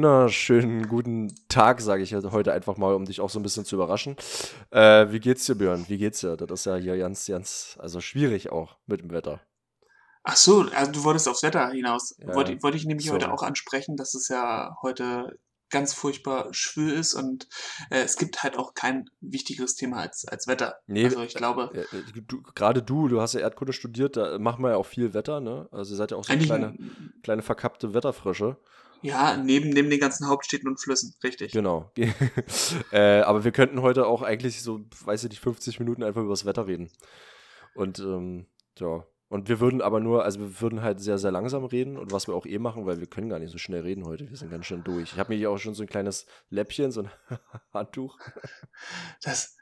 wunderschönen guten Tag, sage ich heute einfach mal, um dich auch so ein bisschen zu überraschen. Äh, wie geht's dir, Björn? Wie geht's dir? Das ist ja hier ganz, ganz, also schwierig auch mit dem Wetter. Ach so, also du wolltest aufs Wetter hinaus. Ja, Wollte, wollte ich nämlich so. heute auch ansprechen, dass es ja heute ganz furchtbar schwül ist und äh, es gibt halt auch kein wichtigeres Thema als, als Wetter. Nee, also ich glaube, Äh, du, Gerade du, du hast ja Erdkunde studiert, da machen wir ja auch viel Wetter, ne? Also ihr seid ja auch so kleine, kleine verkappte Wetterfrösche. Ja, neben, neben den ganzen Hauptstädten und Flüssen, richtig. Genau. äh, aber wir könnten heute auch eigentlich so, weiß ich nicht, 50 Minuten einfach über das Wetter reden. Und ähm, ja. Und wir würden aber nur, also wir würden halt sehr, sehr langsam reden und was wir auch eh machen, weil wir können gar nicht so schnell reden heute. Wir sind ganz schön durch. Ich habe mir hier auch schon so ein kleines Läppchen, so ein Handtuch. Das,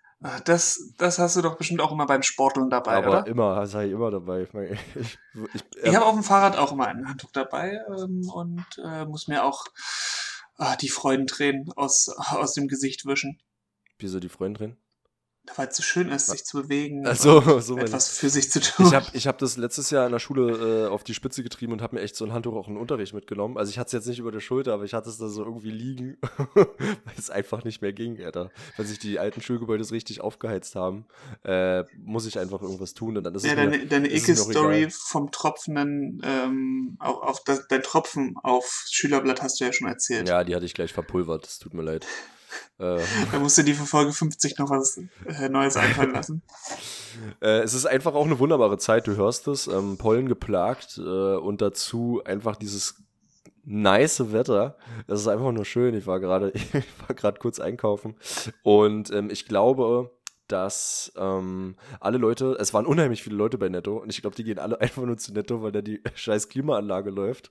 das, das hast du doch bestimmt auch immer beim Sporteln dabei, aber oder? immer, das habe ich immer dabei. Ich, meine, ich, ich, Ich habe auf dem Fahrrad auch immer ein Handtuch dabei ähm, und äh, muss mir auch ah, die Freudentränen aus, aus dem Gesicht wischen. wieso die Freunde drin? Weil es so schön ist, sich zu bewegen. Ach so, etwas für sich zu tun. Ich habe ich hab das letztes Jahr in der Schule äh, auf die Spitze getrieben und habe mir echt so ein Handtuch auch in den Unterricht mitgenommen. Also ich hatte es jetzt nicht über der Schulter, aber ich hatte es da so irgendwie liegen, weil es einfach nicht mehr ging, Alter. Weil sich die alten Schulgebäude so richtig aufgeheizt haben, äh, muss ich einfach irgendwas tun und dann ist ja, es mir, deine, deine ist es auch Icke-Story vom tropfenden, ähm, auf, auf das, dein Tropfen auf Schülerblatt hast du ja schon erzählt. Ja, die hatte ich gleich verpulvert, das tut mir leid. Äh, Da musst du dir für Folge 50 noch was äh, Neues einfallen lassen. Äh, es ist einfach auch eine wunderbare Zeit, du hörst es, ähm, Pollen geplagt äh, und dazu einfach dieses nice Wetter. Das ist einfach nur schön. Ich war gerade, ich war gerade kurz einkaufen und ähm, ich glaube, dass ähm, alle Leute, es waren unheimlich viele Leute bei Netto und ich glaube, die gehen alle einfach nur zu Netto, weil da die scheiß Klimaanlage läuft.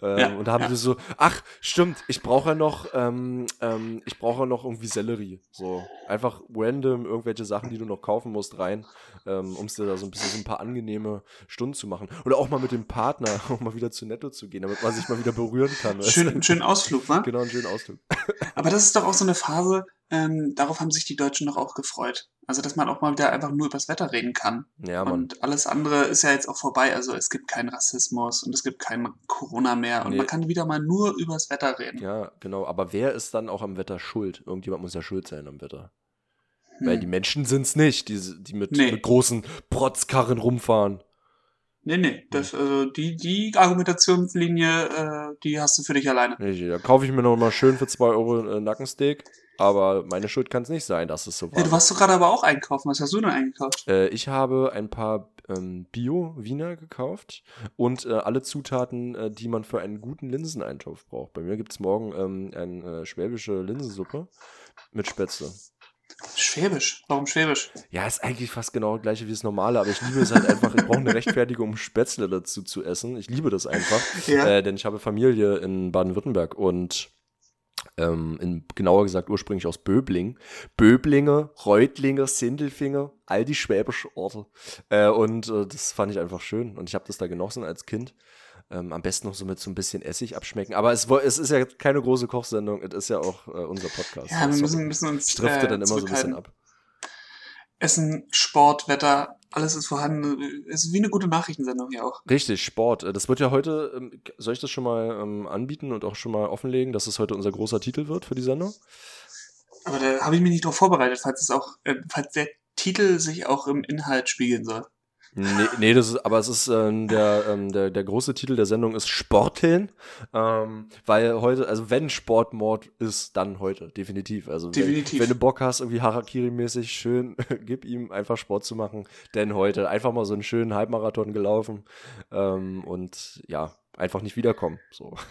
Ähm, Ja, und da haben ja. so, ach, stimmt, ich brauche ja noch, ähm, ähm, ich brauche ja noch irgendwie Sellerie. So, einfach random irgendwelche Sachen, die du noch kaufen musst, rein, ähm, um es dir da so ein bisschen so ein paar angenehme Stunden zu machen. Oder auch mal mit dem Partner auch mal wieder zu Netto zu gehen, damit man sich mal wieder berühren kann. Schön, einen schönen Ausflug, wa? Genau, einen schönen Ausdruck. Aber das ist doch auch so eine Phase, ähm, darauf haben sich die Deutschen doch auch gefreut. Also, dass man auch mal wieder einfach nur übers Wetter reden kann. Ja, Mann. und alles andere ist ja jetzt auch vorbei. Also, es gibt keinen Rassismus und es gibt kein Corona mehr und Nee. man kann wieder mal nur übers Wetter reden. Ja, genau. Aber wer ist dann auch am Wetter schuld? Irgendjemand muss ja schuld sein am Wetter. Hm. Weil die Menschen sind es nicht, die, die mit, Nee. mit großen Protzkarren rumfahren. Nee, nee, das, also die, die Argumentationslinie, äh, die hast du für dich alleine. Nee, Da kaufe ich mir noch mal schön für 2 Euro äh, Nackensteak. Aber meine Schuld kann es nicht sein, dass es so war. Ja, du warst doch gerade aber auch einkaufen. Was hast du denn eingekauft? Äh, ich habe ein paar ähm, Bio-Wiener gekauft und äh, alle Zutaten, äh, die man für einen guten Linseneintopf braucht. Bei mir gibt es morgen ähm, eine äh, schwäbische Linsensuppe mit Spätzle. Schwäbisch. Warum Schwäbisch? Ja, ist eigentlich fast genau das gleiche wie das normale, aber ich liebe es halt einfach. Ich brauche eine Rechtfertigung, um Spätzle dazu zu essen. Ich liebe das einfach, Ja. äh, denn ich habe Familie in Baden-Württemberg und ähm, in, genauer gesagt ursprünglich aus Böbling. Böblinge, Reutlinge, Sindelfinge, all die schwäbische Orte. Äh, und äh, das fand ich einfach schön und ich habe das da genossen als Kind. Ähm, am besten noch so mit so ein bisschen Essig abschmecken. Aber es, es ist ja keine große Kochsendung, es ist ja auch äh, unser Podcast. Ja, wir müssen, müssen uns. ich drifte äh, dann immer so ein bisschen ab. Essen, Sport, Wetter, alles ist vorhanden. Es ist wie eine gute Nachrichtensendung hier auch. Richtig, Sport. Äh, Das wird ja heute, ähm, soll ich das schon mal ähm, anbieten und auch schon mal offenlegen, dass es heute unser großer Titel wird für die Sendung? Aber da habe ich mich nicht drauf vorbereitet, falls es auch, äh, falls der Titel sich auch im Inhalt spiegeln soll. Nee, nee das ist, aber es ist ähm, der, ähm, der, der große Titel der Sendung ist Sporteln, ähm, weil heute, also wenn Sportmord ist, dann heute, definitiv. Also Definitiv. Wenn, wenn du Bock hast, irgendwie Harakiri-mäßig schön, gib ihm einfach Sport zu machen, denn heute einfach mal so einen schönen Halbmarathon gelaufen ähm, und ja, einfach nicht wiederkommen. So.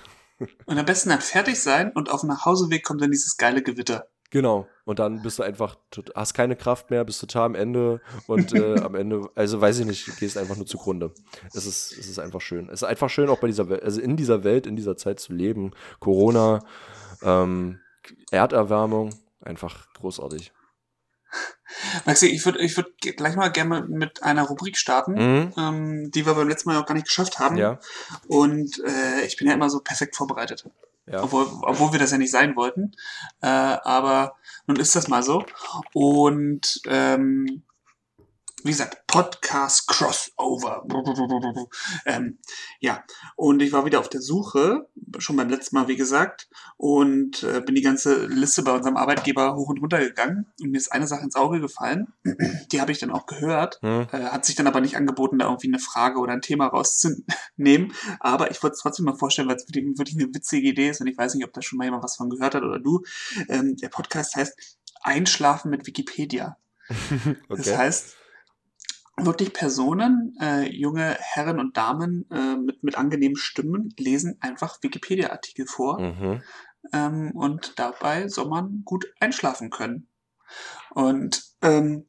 Und am besten dann fertig sein und auf dem Nachhauseweg kommt dann dieses geile Gewitter. Genau. Und dann bist du einfach, hast keine Kraft mehr, bist total am Ende und äh, am Ende, also weiß ich nicht, gehst einfach nur zugrunde. Es ist, es ist einfach schön. Es ist einfach schön, auch bei dieser Welt, also in dieser Welt, in dieser Zeit zu leben. Corona, ähm, Erderwärmung, einfach großartig. Maxi, ich würde ich würd gleich mal gerne mit einer Rubrik starten, Mhm. ähm, die wir beim letzten Mal auch gar nicht geschafft haben. Ja, Und äh, ich bin ja immer so perfekt vorbereitet. Ja. Obwohl, obwohl wir das ja nicht sein wollten. Äh, aber nun ist das mal so. Und ähm, wie gesagt, Podcast Crossover. Ähm, ja, und ich war wieder auf der Suche, schon beim letzten Mal, wie gesagt, und äh, bin die ganze Liste bei unserem Arbeitgeber hoch und runter gegangen. Und mir ist eine Sache ins Auge gefallen. Die habe ich dann auch gehört. Hm. Äh, hat sich dann aber nicht angeboten, da irgendwie eine Frage oder ein Thema rauszunehmen. Aber ich wollte es trotzdem mal vorstellen, weil es wirklich, wirklich eine witzige Idee ist. Und ich weiß nicht, ob da schon mal jemand was von gehört hat oder du. Ähm, der Podcast heißt Einschlafen mit Wikipedia. Das Okay. heißt, wirklich Personen, äh, junge Herren und Damen äh, mit, mit angenehmen Stimmen lesen einfach Wikipedia-Artikel vor Mhm. ähm, und dabei soll man gut einschlafen können. Und ähm,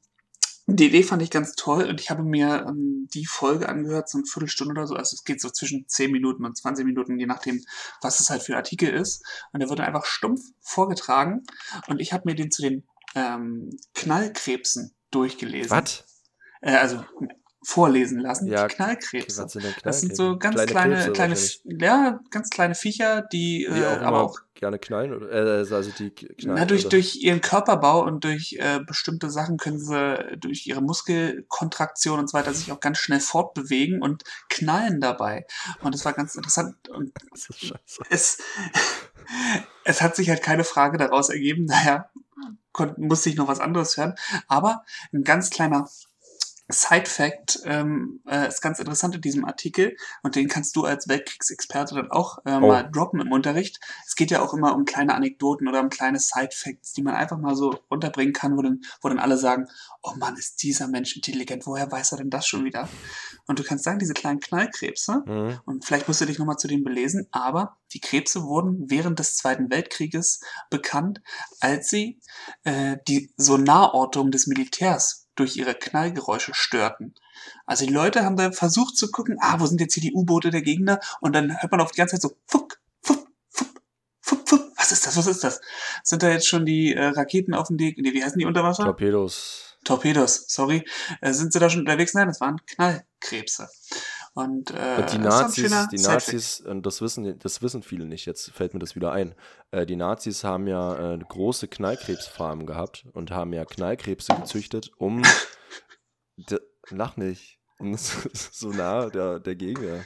die Idee fand ich ganz toll und ich habe mir ähm, die Folge angehört, so eine Viertelstunde oder so. Also es geht so zwischen 10 Minuten und 20 Minuten, je nachdem, was es halt für Artikel ist. Und der wird dann einfach stumpf vorgetragen und ich habe mir den zu den ähm, Knallkrebsen durchgelesen. Was? Äh, also vorlesen lassen. Ja, die Knallkrebse. Was sind denn Das sind so ganz kleine, Krebse kleine, wahrscheinlich, ja, ganz kleine Viecher, die, die äh, auch aber auch gerne knallen. Oder, äh, also die k- knallen. na, durch, oder? durch ihren Körperbau und durch äh, bestimmte Sachen können sie durch ihre Muskelkontraktion und so weiter sich auch ganz schnell fortbewegen und knallen dabei. Und das war ganz interessant. Und Das ist scheiße. es, es hat sich halt keine Frage daraus ergeben, daher musste ich noch was anderes hören. Aber ein ganz kleiner Side-Fact ähm, äh, ist ganz interessant in diesem Artikel und den kannst du als Weltkriegsexperte dann auch äh, Oh. mal droppen im Unterricht. Es geht ja auch immer um kleine Anekdoten oder um kleine Side-Facts, die man einfach mal so unterbringen kann, wo dann, wo dann alle sagen, oh Mann, ist dieser Mensch intelligent, woher weiß er denn das schon wieder? Und du kannst sagen, diese kleinen Knallkrebse, Mhm. und vielleicht musst du dich nochmal zu denen belesen, aber die Krebse wurden während des Zweiten Weltkrieges bekannt, als sie äh, die Sonarortung des Militärs durch ihre Knallgeräusche störten. Also die Leute haben da versucht zu gucken, ah, wo sind jetzt hier die U-Boote der Gegner? Und dann hört man auf die ganze Zeit so, fuck, fuck, fuck, fuck, fuck. Was ist das, was ist das? Sind da jetzt schon die äh, Raketen auf dem Weg? Nee, wie heißen die unter Wasser? Torpedos. Torpedos, sorry. Äh, sind sie da schon unterwegs? Nein, das waren Knallkrebse. Und, äh, Und die Nazis, die. Nazis, und das wissen, das wissen viele nicht, jetzt fällt mir das wieder ein. Äh, die Nazis haben ja äh, große Knallkrebsfarmen gehabt und haben ja Knallkrebse gezüchtet, um lach nicht, um so nah der, der Gegner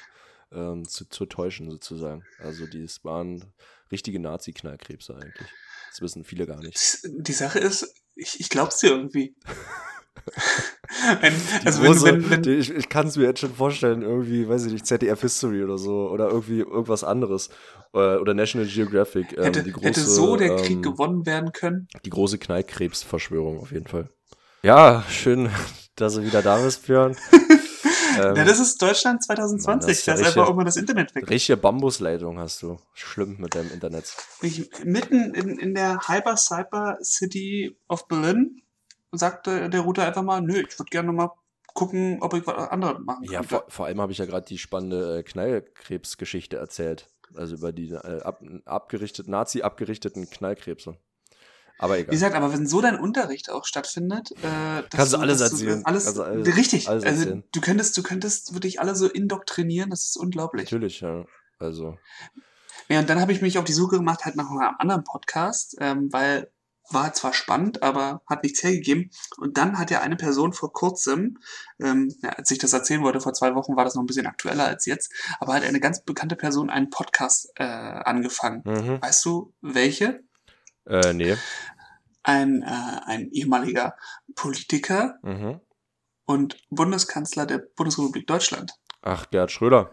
ähm, zu, zu täuschen, sozusagen. Also die waren richtige Nazi-Knallkrebse eigentlich. Das wissen viele gar nicht. Die Sache ist, ich, ich glaub's dir irgendwie. Ein, also wenn, große- wenn, wenn, die, ich ich kann es mir jetzt schon vorstellen, irgendwie, weiß ich nicht, ZDF History oder so oder irgendwie irgendwas anderes äh, oder National Geographic. Ähm, hätte, große, hätte so der Krieg ähm, gewonnen werden können. die große Knallkrebsverschwörung auf jeden Fall. Ja, schön, dass du wieder da bist, Björn. ähm, ja, das ist Deutschland 2020. Mann, das da ist einfach mal das Internet weg. richtige Bambusleitung hast du. Schlimm mit deinem Internet. Ich, mitten in, in der Hyper Cyber City of Berlin sagte der Router einfach mal, nö, ich würde gerne mal gucken, ob ich was anderes machen Ja, könnte. vor, vor allem habe ich ja gerade die spannende äh, Knallkrebsgeschichte erzählt. Also über die äh, ab, abgerichtet, Nazi-abgerichteten Knallkrebse. Aber Wie egal. gesagt, aber wenn so dein Unterricht auch stattfindet, äh, Kannst du alles dass erzählen. alles, du alles- richtig. alles also erzählen. du könntest, du könntest wirklich alle so indoktrinieren, das ist unglaublich. Natürlich, ja. Also, Ja, und dann habe ich mich auf die Suche gemacht, halt nach einem anderen Podcast, ähm, weil war zwar spannend, aber hat nichts hergegeben. Und dann hat ja eine Person vor kurzem, ähm, ja, als ich das erzählen wollte, vor zwei Wochen war das noch ein bisschen aktueller als jetzt, aber hat eine ganz bekannte Person einen Podcast äh, angefangen. mhm. Weißt du, welche? äh, nee. Ein, äh, ein ehemaliger Politiker Mhm. und Bundeskanzler der Bundesrepublik Deutschland. Ach, Gerhard Schröder.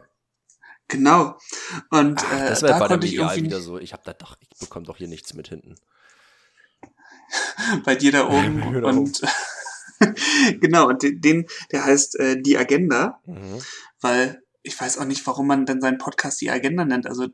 Genau. Und Ach, äh, deshalb da war der konnte ich irgendwie wieder so. Ich hab da doch, ich bekomme doch hier nichts mit hinten. bei dir da oben. Da und genau, und den- der heißt äh, Die Agenda, Mhm. weil ich weiß auch nicht, warum man denn seinen Podcast Die Agenda nennt. Also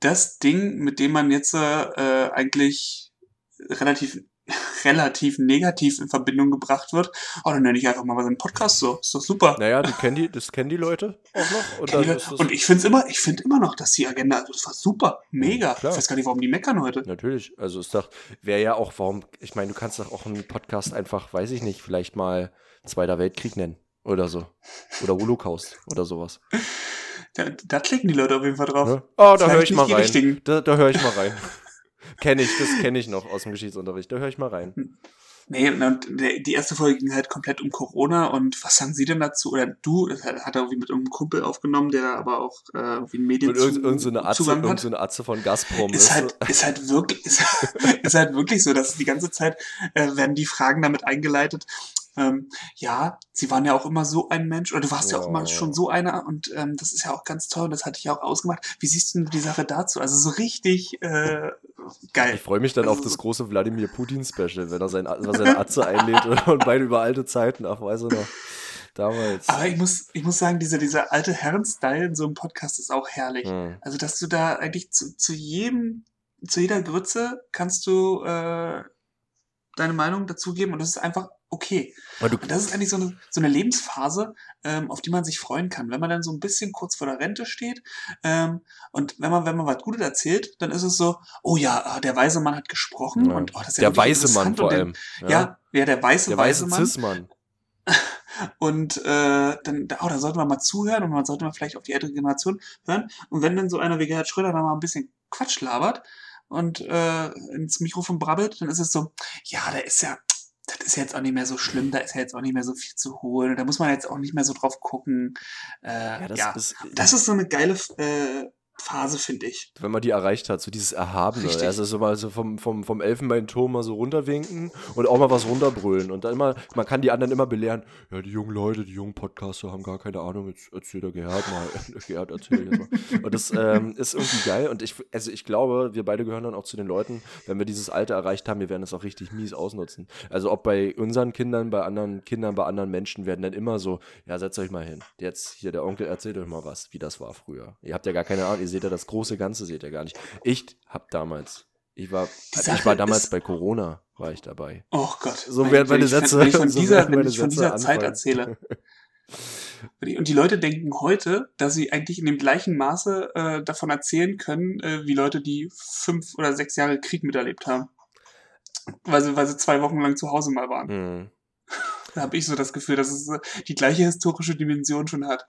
das Ding, mit dem man jetzt äh, eigentlich relativ relativ negativ in Verbindung gebracht wird. Oh, dann nenne ich einfach mal seinen Podcast so. Ist doch super. Naja, die kennen die, das kennen die Leute auch noch. Und, das, Und ich finde es immer, ich finde immer noch, dass die Agenda, also das war super, mega. Klar. Ich weiß gar nicht, warum die meckern heute. Natürlich, also ist doch, wäre ja auch, warum, ich meine, du kannst doch auch einen Podcast einfach, weiß ich nicht, vielleicht mal Zweiter Weltkrieg nennen oder so. Oder Holocaust oder sowas. Da, da klicken die Leute auf jeden Fall drauf. Ne? Oh, da höre Vielleicht ich mal rein. da höre ich mal rein. Kenne ich, das kenne ich noch aus dem Geschichtsunterricht. Da höre ich mal rein. Nee, und die erste Folge ging halt komplett um Corona und was sagen Sie denn dazu? Oder du, das hat er irgendwie mit einem Kumpel aufgenommen, der aber auch äh, irgendwie in Medien und irgend, irgend so eine Atze, irgend so eine Atze von Gazprom ist. Halt, ist halt wirklich, ist, ist halt wirklich so, dass die ganze Zeit äh, werden die Fragen damit eingeleitet. Ähm, ja, sie waren ja auch immer so ein Mensch, oder du warst ja, ja auch immer schon so einer und ähm, das ist ja auch ganz toll, das hatte ich ja auch ausgemacht. Wie siehst du die Sache dazu? Also so richtig äh, geil. Ich freue mich dann also, auf das große Wladimir Putin-Special, wenn er sein, seine Atze einlädt und beide über alte Zeiten, ach, weiß er noch. Damals. Aber ich muss, ich muss sagen, dieser, dieser alte Herren-Style in so einem Podcast ist auch herrlich. Hm. Also, dass du da eigentlich zu, zu jedem, zu jeder Grütze kannst du äh, deine Meinung dazugeben und das ist einfach okay. Und das ist eigentlich so eine, so eine Lebensphase, ähm, auf die man sich freuen kann. Wenn man dann so ein bisschen kurz vor der Rente steht ähm, und wenn man, wenn man was Gutes erzählt, dann ist es so, oh ja, ah, der weise Mann hat gesprochen ja. und oh, das ist ja Der weise Mann vor allem. Den, ja. ja, der weiße, der weiße, weiße Mann. Und äh, dann, oh, da sollte man mal zuhören und man sollte mal vielleicht auf die ältere Generation hören. Und wenn dann so einer wie Gerhard Schröder da mal ein bisschen Quatsch labert und äh, ins Mikrofon brabbelt, dann ist es so, ja, der ist ja, das ist jetzt auch nicht mehr so schlimm, da ist ja jetzt auch nicht mehr so viel zu holen, da muss man jetzt auch nicht mehr so drauf gucken. Äh, ja, das, ja. Ist, das ist so eine geile äh, Phase, finde ich. Wenn man die erreicht hat, so dieses Erhabene. Richtig. Also so mal so vom, vom, vom Elfenbeinturm mal so runterwinken und auch mal was runterbrüllen. Und dann immer, man kann die anderen immer belehren, ja, die jungen Leute, die jungen Podcaster haben gar keine Ahnung, jetzt erzählt der Gerhard mal. Gerhard erzähl jetzt mal. Und das ähm, ist irgendwie geil. Und ich, also ich glaube, wir beide gehören dann auch zu den Leuten, wenn wir dieses Alter erreicht haben, wir werden es auch richtig mies ausnutzen. Also ob bei unseren Kindern, bei anderen Kindern, bei anderen Menschen werden dann immer so, ja, setzt euch mal hin. Jetzt hier der Onkel erzählt euch mal was, wie das war früher. Ihr habt ja gar keine Ahnung, ihr seht ja das große Ganze, seht ihr gar nicht. Ich hab damals, ich war, ich war damals bei Corona, war ich dabei. Oh Gott. So werden meine Sätze. Wenn ich von dieser, wenn ich von dieser Zeit erzähle. Und die Leute denken heute, dass sie eigentlich in dem gleichen Maße äh, davon erzählen können, äh, wie Leute, die fünf oder sechs Jahre Krieg miterlebt haben. Weil sie, weil sie zwei Wochen lang zu Hause mal waren. Mhm. Da habe ich so das Gefühl, dass es äh, die gleiche historische Dimension schon hat.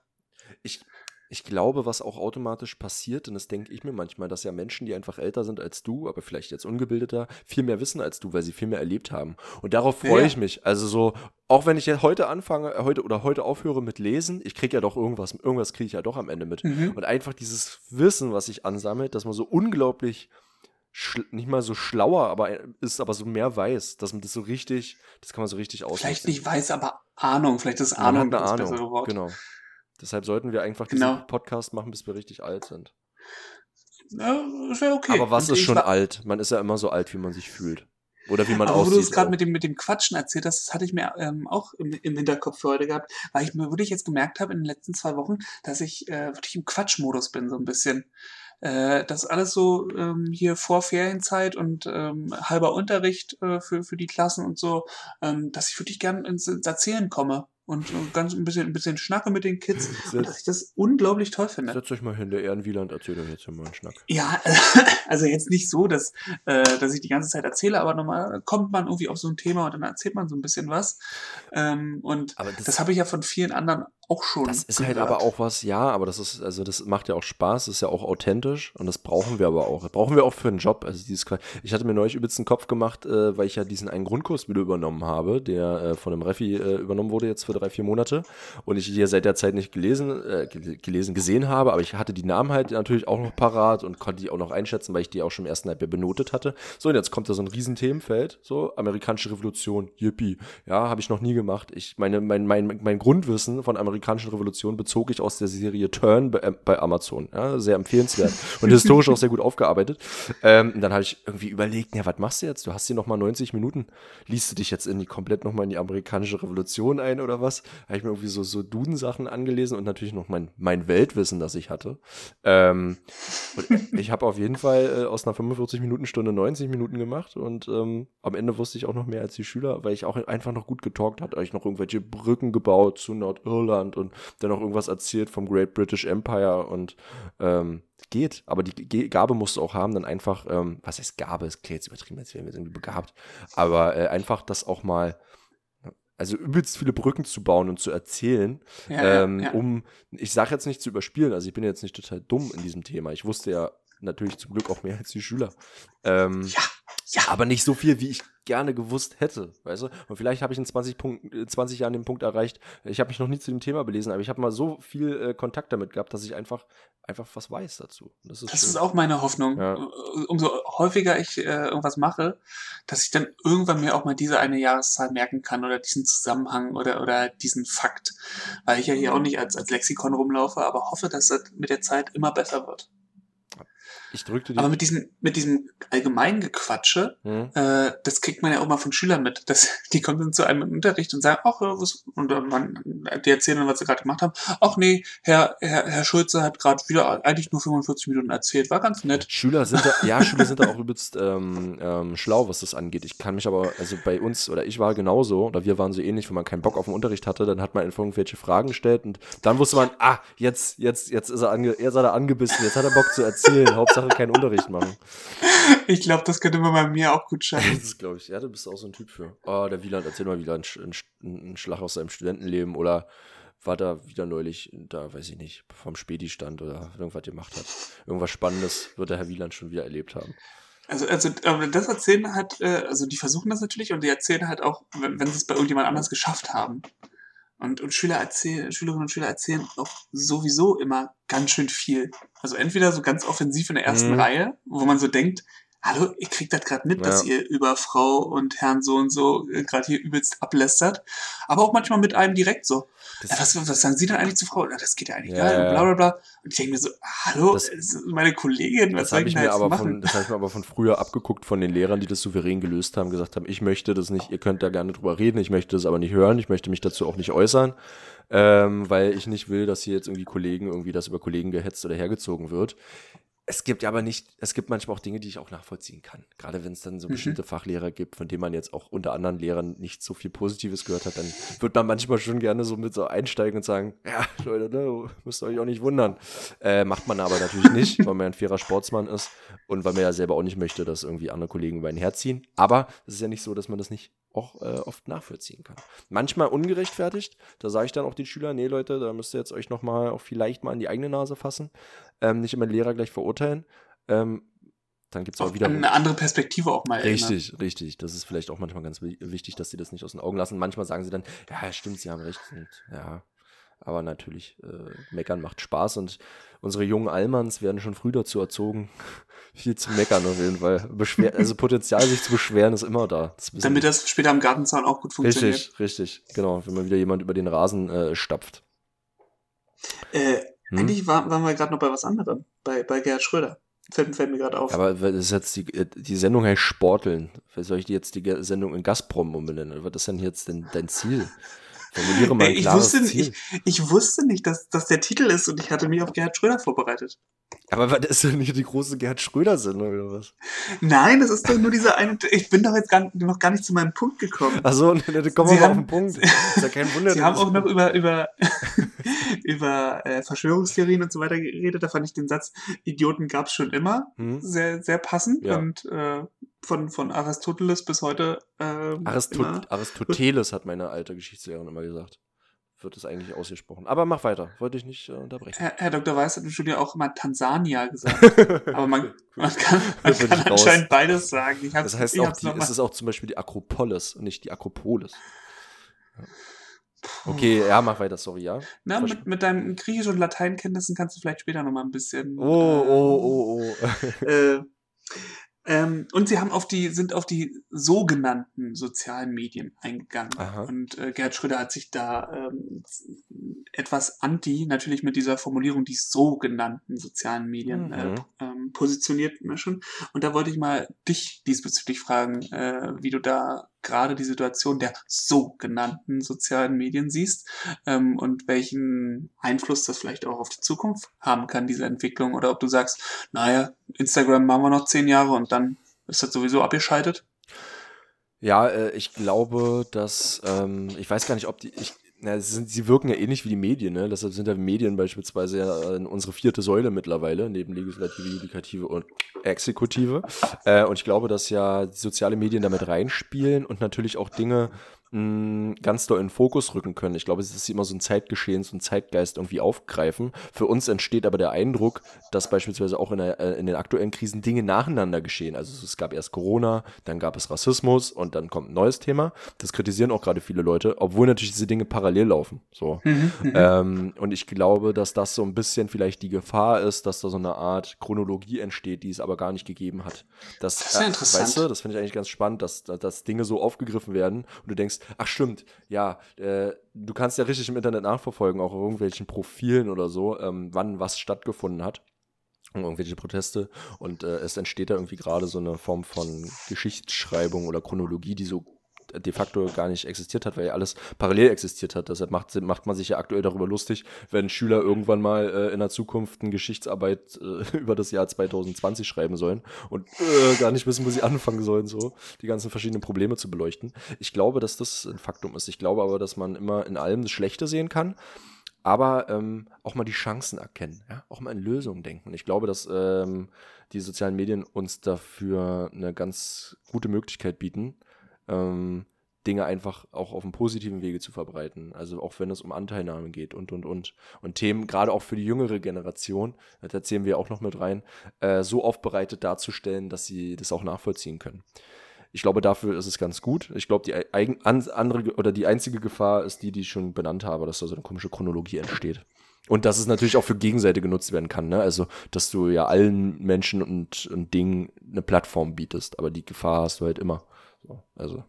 Ich, ich glaube, was auch automatisch passiert, und das denke ich mir manchmal, dass ja Menschen, die einfach älter sind als du, aber vielleicht jetzt ungebildeter, viel mehr wissen als du, weil sie viel mehr erlebt haben. Und darauf freue ja. ich mich. Also so, auch wenn ich jetzt heute anfange, heute oder heute aufhöre mit Lesen, ich kriege ja doch irgendwas, irgendwas kriege ich ja doch am Ende mit. Mhm. Und einfach dieses Wissen, was sich ansammelt, dass man so unglaublich nicht mal so schlauer, aber ist aber so mehr weiß, dass man das so richtig, das kann man so richtig aus. Vielleicht nicht weiß, aber Ahnung, vielleicht ist Ahnung das Ahnung, bessere Wort. Genau. Deshalb sollten wir einfach genau. diesen Podcast machen, bis wir richtig alt sind. Ja, ist ja okay. Aber was ist schon alt? Man ist ja immer so alt, wie man sich fühlt. Oder wie man Aber aussieht. Wo du es gerade mit dem, mit dem Quatschen erzählt hast, das hatte ich mir ähm, auch im, im Hinterkopf für heute gehabt, weil ich mir wirklich jetzt gemerkt habe in den letzten zwei Wochen, dass ich äh, wirklich im Quatschmodus bin, so ein bisschen. Äh, das alles so ähm, hier vor Ferienzeit und ähm, halber Unterricht äh, für, für die Klassen und so, ähm, dass ich wirklich gern ins, ins Erzählen komme und ganz ein bisschen, ein bisschen schnacke mit den Kids, und dass ich das unglaublich toll finde. Setzt euch mal hin, der Ehrenwieland erzählt euch jetzt mal einen Schnack. Ja, also jetzt nicht so, dass, äh, dass ich die ganze Zeit erzähle, aber normal kommt man irgendwie auf so ein Thema und dann erzählt man so ein bisschen was. Ähm, und das, das habe ich ja von vielen anderen auch schon. Das ist halt gehört. halt aber auch was, ja, aber das ist, also das macht ja auch Spaß, das ist ja auch authentisch und das brauchen wir aber auch. Das brauchen wir auch für einen Job. Also dieses, ich hatte mir neulich übelst einen Kopf gemacht, äh, weil ich ja diesen einen Grundkurs wieder übernommen habe, der äh, von einem Refi äh, übernommen wurde jetzt für drei, vier Monate und ich hier seit der Zeit nicht gelesen, äh, gelesen, gesehen habe, aber ich hatte die Namen halt natürlich auch noch parat und konnte die auch noch einschätzen, weil ich die auch schon im ersten Halbjahr benotet hatte. So, und jetzt kommt da so ein Riesenthemenfeld, so, amerikanische Revolution, yippie. Ja, habe ich noch nie gemacht. Ich meine, mein, mein, mein Grundwissen von amerikanischer amerikanischen Revolution bezog ich aus der Serie Turn bei, bei Amazon. Ja, sehr empfehlenswert und historisch auch sehr gut aufgearbeitet. Ähm, dann habe ich irgendwie überlegt, ja, was machst du jetzt? Du hast hier nochmal 90 Minuten. Liest du dich jetzt in die komplett nochmal in die amerikanische Revolution ein oder was? Habe ich mir irgendwie so, so Duden-Sachen angelesen und natürlich noch mein, mein Weltwissen, das ich hatte. Ähm, ich habe auf jeden Fall äh, aus einer 45 Minuten Stunde 90 Minuten gemacht und ähm, am Ende wusste ich auch noch mehr als die Schüler, weil ich auch einfach noch gut getalkt hatte, ich noch irgendwelche Brücken gebaut zu Nordirland Deutschland und dann noch irgendwas erzählt vom Great British Empire und ähm, geht, aber die Gabe musst du auch haben, dann einfach, ähm, was heißt Gabe, ist klar jetzt übertrieben, als wären wir irgendwie begabt, aber äh, einfach das auch mal also übelst viele Brücken zu bauen und zu erzählen, ja, ähm, ja. um, ich sage jetzt nicht zu überspielen, also ich bin jetzt nicht total dumm in diesem Thema. Ich wusste ja natürlich zum Glück auch mehr als die Schüler. Ähm, ja. Ja. Aber nicht so viel, wie ich gerne gewusst hätte, weißt du? Und vielleicht habe ich in 20, Punkt, 20 Jahren den Punkt erreicht, ich habe mich noch nie zu dem Thema belesen, aber ich habe mal so viel äh, Kontakt damit gehabt, dass ich einfach, einfach was weiß dazu. Das ist, das ist auch meine Hoffnung. Ja. Umso häufiger ich äh, irgendwas mache, dass ich dann irgendwann mir auch mal diese eine Jahreszahl merken kann oder diesen Zusammenhang oder, oder diesen Fakt. Weil ich ja hier auch nicht als, als Lexikon rumlaufe, aber hoffe, dass das mit der Zeit immer besser wird. Ich drückte die. Aber mit diesem, mit diesem allgemeinen Gequatsche, hm. äh, das kriegt man ja auch mal von Schülern mit. Dass, die kommen dann zu einem im Unterricht und sagen, ach, was, und dann man, die erzählen dann, was sie gerade gemacht haben. Ach nee, Herr, Herr, Herr Schulze hat gerade wieder eigentlich nur 45 Minuten erzählt. War ganz nett. Schüler sind da, ja, Schüler sind da auch übelst ähm, ähm, schlau, was das angeht. Ich kann mich aber, also bei uns, oder ich war genauso, oder wir waren so ähnlich, wenn man keinen Bock auf den Unterricht hatte, dann hat man irgendwelche Fragen gestellt und dann wusste man, ah, jetzt, jetzt, jetzt ist er, ange, jetzt hat er angebissen, jetzt hat er Bock zu erzählen. Hauptsache Hauptsache keinen Unterricht machen. Ich glaube, das könnte man bei mir auch gut schaffen. Das glaube ich. Ja, du bist auch so ein Typ für. Oh, der Wieland, erzähl mal wieder einen, einen Schlag aus seinem Studentenleben oder war da wieder neulich, da weiß ich nicht, vom Späti-Stand oder irgendwas gemacht hat. Irgendwas Spannendes wird der Herr Wieland schon wieder erlebt haben. Also, also das Erzählen hat, äh, also die versuchen das natürlich und die erzählen halt auch, wenn, wenn sie es bei irgendjemand anders geschafft haben. Und, und Schüler erzählen, Schülerinnen und Schüler erzählen auch sowieso immer ganz schön viel. Also entweder so ganz offensiv in der ersten mhm. Reihe, wo man so denkt, hallo, ihr kriegt das gerade mit, ja. dass ihr über Frau und Herrn so und so äh, gerade hier übelst ablästert. Aber auch manchmal mit einem direkt so. Ja, was, was sagen Sie denn eigentlich zu Frau? Ja, das geht ja eigentlich ja, gar nicht. Bla, bla, bla. Und ich denke mir so, hallo, das, meine Kollegin, was soll ich, ich mir aber machen? Von, das habe ich mir aber von früher abgeguckt von den Lehrern, die das souverän gelöst haben, gesagt haben, ich möchte das nicht, ihr könnt da gerne drüber reden, ich möchte das aber nicht hören, ich möchte mich dazu auch nicht äußern. Ähm, weil ich nicht will, dass hier jetzt irgendwie Kollegen irgendwie das über Kollegen gehetzt oder hergezogen wird es gibt aber nicht, es gibt manchmal auch Dinge, die ich auch nachvollziehen kann. Gerade wenn es dann so mhm. bestimmte Fachlehrer gibt, von denen man jetzt auch unter anderen Lehrern nicht so viel Positives gehört hat, dann wird man manchmal schon gerne so mit so einsteigen und sagen, ja, Leute, ne, müsst ihr euch auch nicht wundern. Äh, macht man aber natürlich nicht, weil man ein fairer Sportsmann ist und weil man ja selber auch nicht möchte, dass irgendwie andere Kollegen über ein Herz ziehen. Aber es ist ja nicht so, dass man das nicht auch äh, oft nachvollziehen kann. Manchmal ungerechtfertigt, da sage ich dann auch den Schülern, nee Leute, da müsst ihr jetzt euch nochmal auch vielleicht mal an die eigene Nase fassen ähm, nicht immer Lehrer gleich verurteilen. Ähm, dann gibt es auch wieder. Eine andere Perspektive auch mal. Richtig, erinnern. richtig. Das ist vielleicht auch manchmal ganz wichtig, dass sie das nicht aus den Augen lassen. Manchmal sagen sie dann, ja, stimmt, sie haben recht. Und, ja, aber natürlich, äh, meckern macht Spaß und unsere jungen Allmanns werden schon früh dazu erzogen, viel zu meckern auf jeden Fall. Beschwer also Potenzial, sich zu beschweren, ist immer da. Das Damit das später am Gartenzaun auch gut funktioniert. Richtig, richtig, genau. Wenn mal wieder jemand über den Rasen äh, stapft. Äh, hm? Eigentlich war, waren wir gerade noch bei was anderem, bei, bei Gerhard Schröder. Fällt, fällt mir gerade auf. Aber das ist jetzt die, die Sendung heißt Sporteln. Soll ich die jetzt die Sendung in Gazprom umbenennen? Was ist denn jetzt denn dein Ziel? Formuliere mal ein ich wusste, Ziel. Ich, ich wusste nicht, dass das der Titel ist und ich hatte mich auf Gerhard Schröder vorbereitet. Aber was ist denn nicht die große Gerhard Schröder-Sendung oder was? Nein, das ist doch nur dieser eine. Ich bin doch jetzt gar, noch gar nicht zu meinem Punkt gekommen. Achso, dann kommen wir mal auf den Punkt. Ist ja kein Wunder. Sie haben auch noch über, über, über äh, Verschwörungstheorien und so weiter geredet. Da fand ich den Satz, Idioten gab es schon immer, hm. sehr, sehr passend. Ja. Und äh, von, von Aristoteles bis heute. Äh, Aristot Aristoteles hat meine alte Geschichtslehrerin immer gesagt wird es eigentlich ausgesprochen. Aber mach weiter, wollte ich nicht äh, unterbrechen. Herr, Herr, Dr. Weiß hat im Studio auch immer Tansania gesagt. Aber man, man kann, man kann anscheinend beides sagen. Das heißt auch, die, es ist auch zum Beispiel die Akropolis und nicht die Akropolis. Okay, ja, mach weiter, sorry, ja. Na, mit, mit deinen Griechisch- und Lateinkenntnissen kannst du vielleicht später nochmal ein bisschen. Oh, oh, oh, oh. äh, ähm, und sie haben auf die, sind auf die sogenannten sozialen Medien eingegangen. Aha. Und äh, Gerhard Schröder hat sich da ähm, etwas anti, natürlich mit dieser Formulierung, die sogenannten sozialen Medien äh, mhm. äh, ähm, positioniert. Ne, schon. Und da wollte ich mal dich diesbezüglich fragen, äh, wie du da gerade die Situation der sogenannten sozialen Medien siehst ähm, und welchen Einfluss das vielleicht auch auf die Zukunft haben kann, diese Entwicklung. Oder ob du sagst, naja, Instagram machen wir noch zehn Jahre und dann ist das sowieso abgeschaltet. Ja, äh, ich glaube, dass, ähm, ich weiß gar nicht, ob die, ich, sie, sind, sie wirken ja ähnlich wie die Medien, ne? Deshalb sind ja Medien beispielsweise ja äh, unsere vierte Säule mittlerweile, neben Legislative, Judikative und Exekutive. Äh, und ich glaube, dass ja soziale Medien damit reinspielen und natürlich auch Dinge mh, ganz doll in den Fokus rücken können. Ich glaube, es ist immer so ein Zeitgeschehen, so ein Zeitgeist irgendwie aufgreifen. Für uns entsteht aber der Eindruck, dass beispielsweise auch in, der, äh, in den aktuellen Krisen Dinge nacheinander geschehen. Also es gab erst Corona, dann gab es Rassismus und dann kommt ein neues Thema. Das kritisieren auch gerade viele Leute, obwohl natürlich diese Dinge parallel laufen. So. Mhm, ähm, und ich glaube, dass das so ein bisschen vielleicht die Gefahr ist, dass da so eine Art Chronologie entsteht, die es aber gar nicht gegeben hat. Das, das ist ja äh, interessant. Weißt du, das finde ich eigentlich ganz spannend, dass, dass Dinge so aufgegriffen werden und du denkst, ach stimmt, ja, äh, du kannst ja richtig im Internet nachverfolgen, auch auf irgendwelchen Profilen oder so, ähm, wann was stattgefunden hat irgendwelche Proteste. Und äh, es entsteht da irgendwie gerade so eine Form von Geschichtsschreibung oder Chronologie, die so de facto gar nicht existiert hat, weil ja alles parallel existiert hat. Deshalb macht, macht man sich ja aktuell darüber lustig, wenn Schüler irgendwann mal äh, in der Zukunft eine Geschichtsarbeit äh, über das Jahr 2020 schreiben sollen und äh, gar nicht wissen, wo sie anfangen sollen, so die ganzen verschiedenen Probleme zu beleuchten. Ich glaube, dass das ein Faktum ist. Ich glaube aber, dass man immer in allem das Schlechte sehen kann aber ähm, auch mal die Chancen erkennen, ja? auch mal in Lösungen denken. Ich glaube, dass ähm, die sozialen Medien uns dafür eine ganz gute Möglichkeit bieten, ähm, Dinge einfach auch auf einem positiven Wege zu verbreiten. Also auch wenn es um Anteilnahme geht und, und, und. Und Themen, gerade auch für die jüngere Generation, das erzählen wir auch noch mit rein, äh, so aufbereitet darzustellen, dass sie das auch nachvollziehen können. Ich glaube, dafür ist es ganz gut. Ich glaube, die eigen, andere oder die einzige Gefahr ist die, die ich schon benannt habe, dass da so eine komische Chronologie entsteht. Und dass es natürlich auch für Gegenseite genutzt werden kann. Ne? Also, dass du ja allen Menschen und, und Dingen eine Plattform bietest. Aber die Gefahr hast du halt immer. So, also.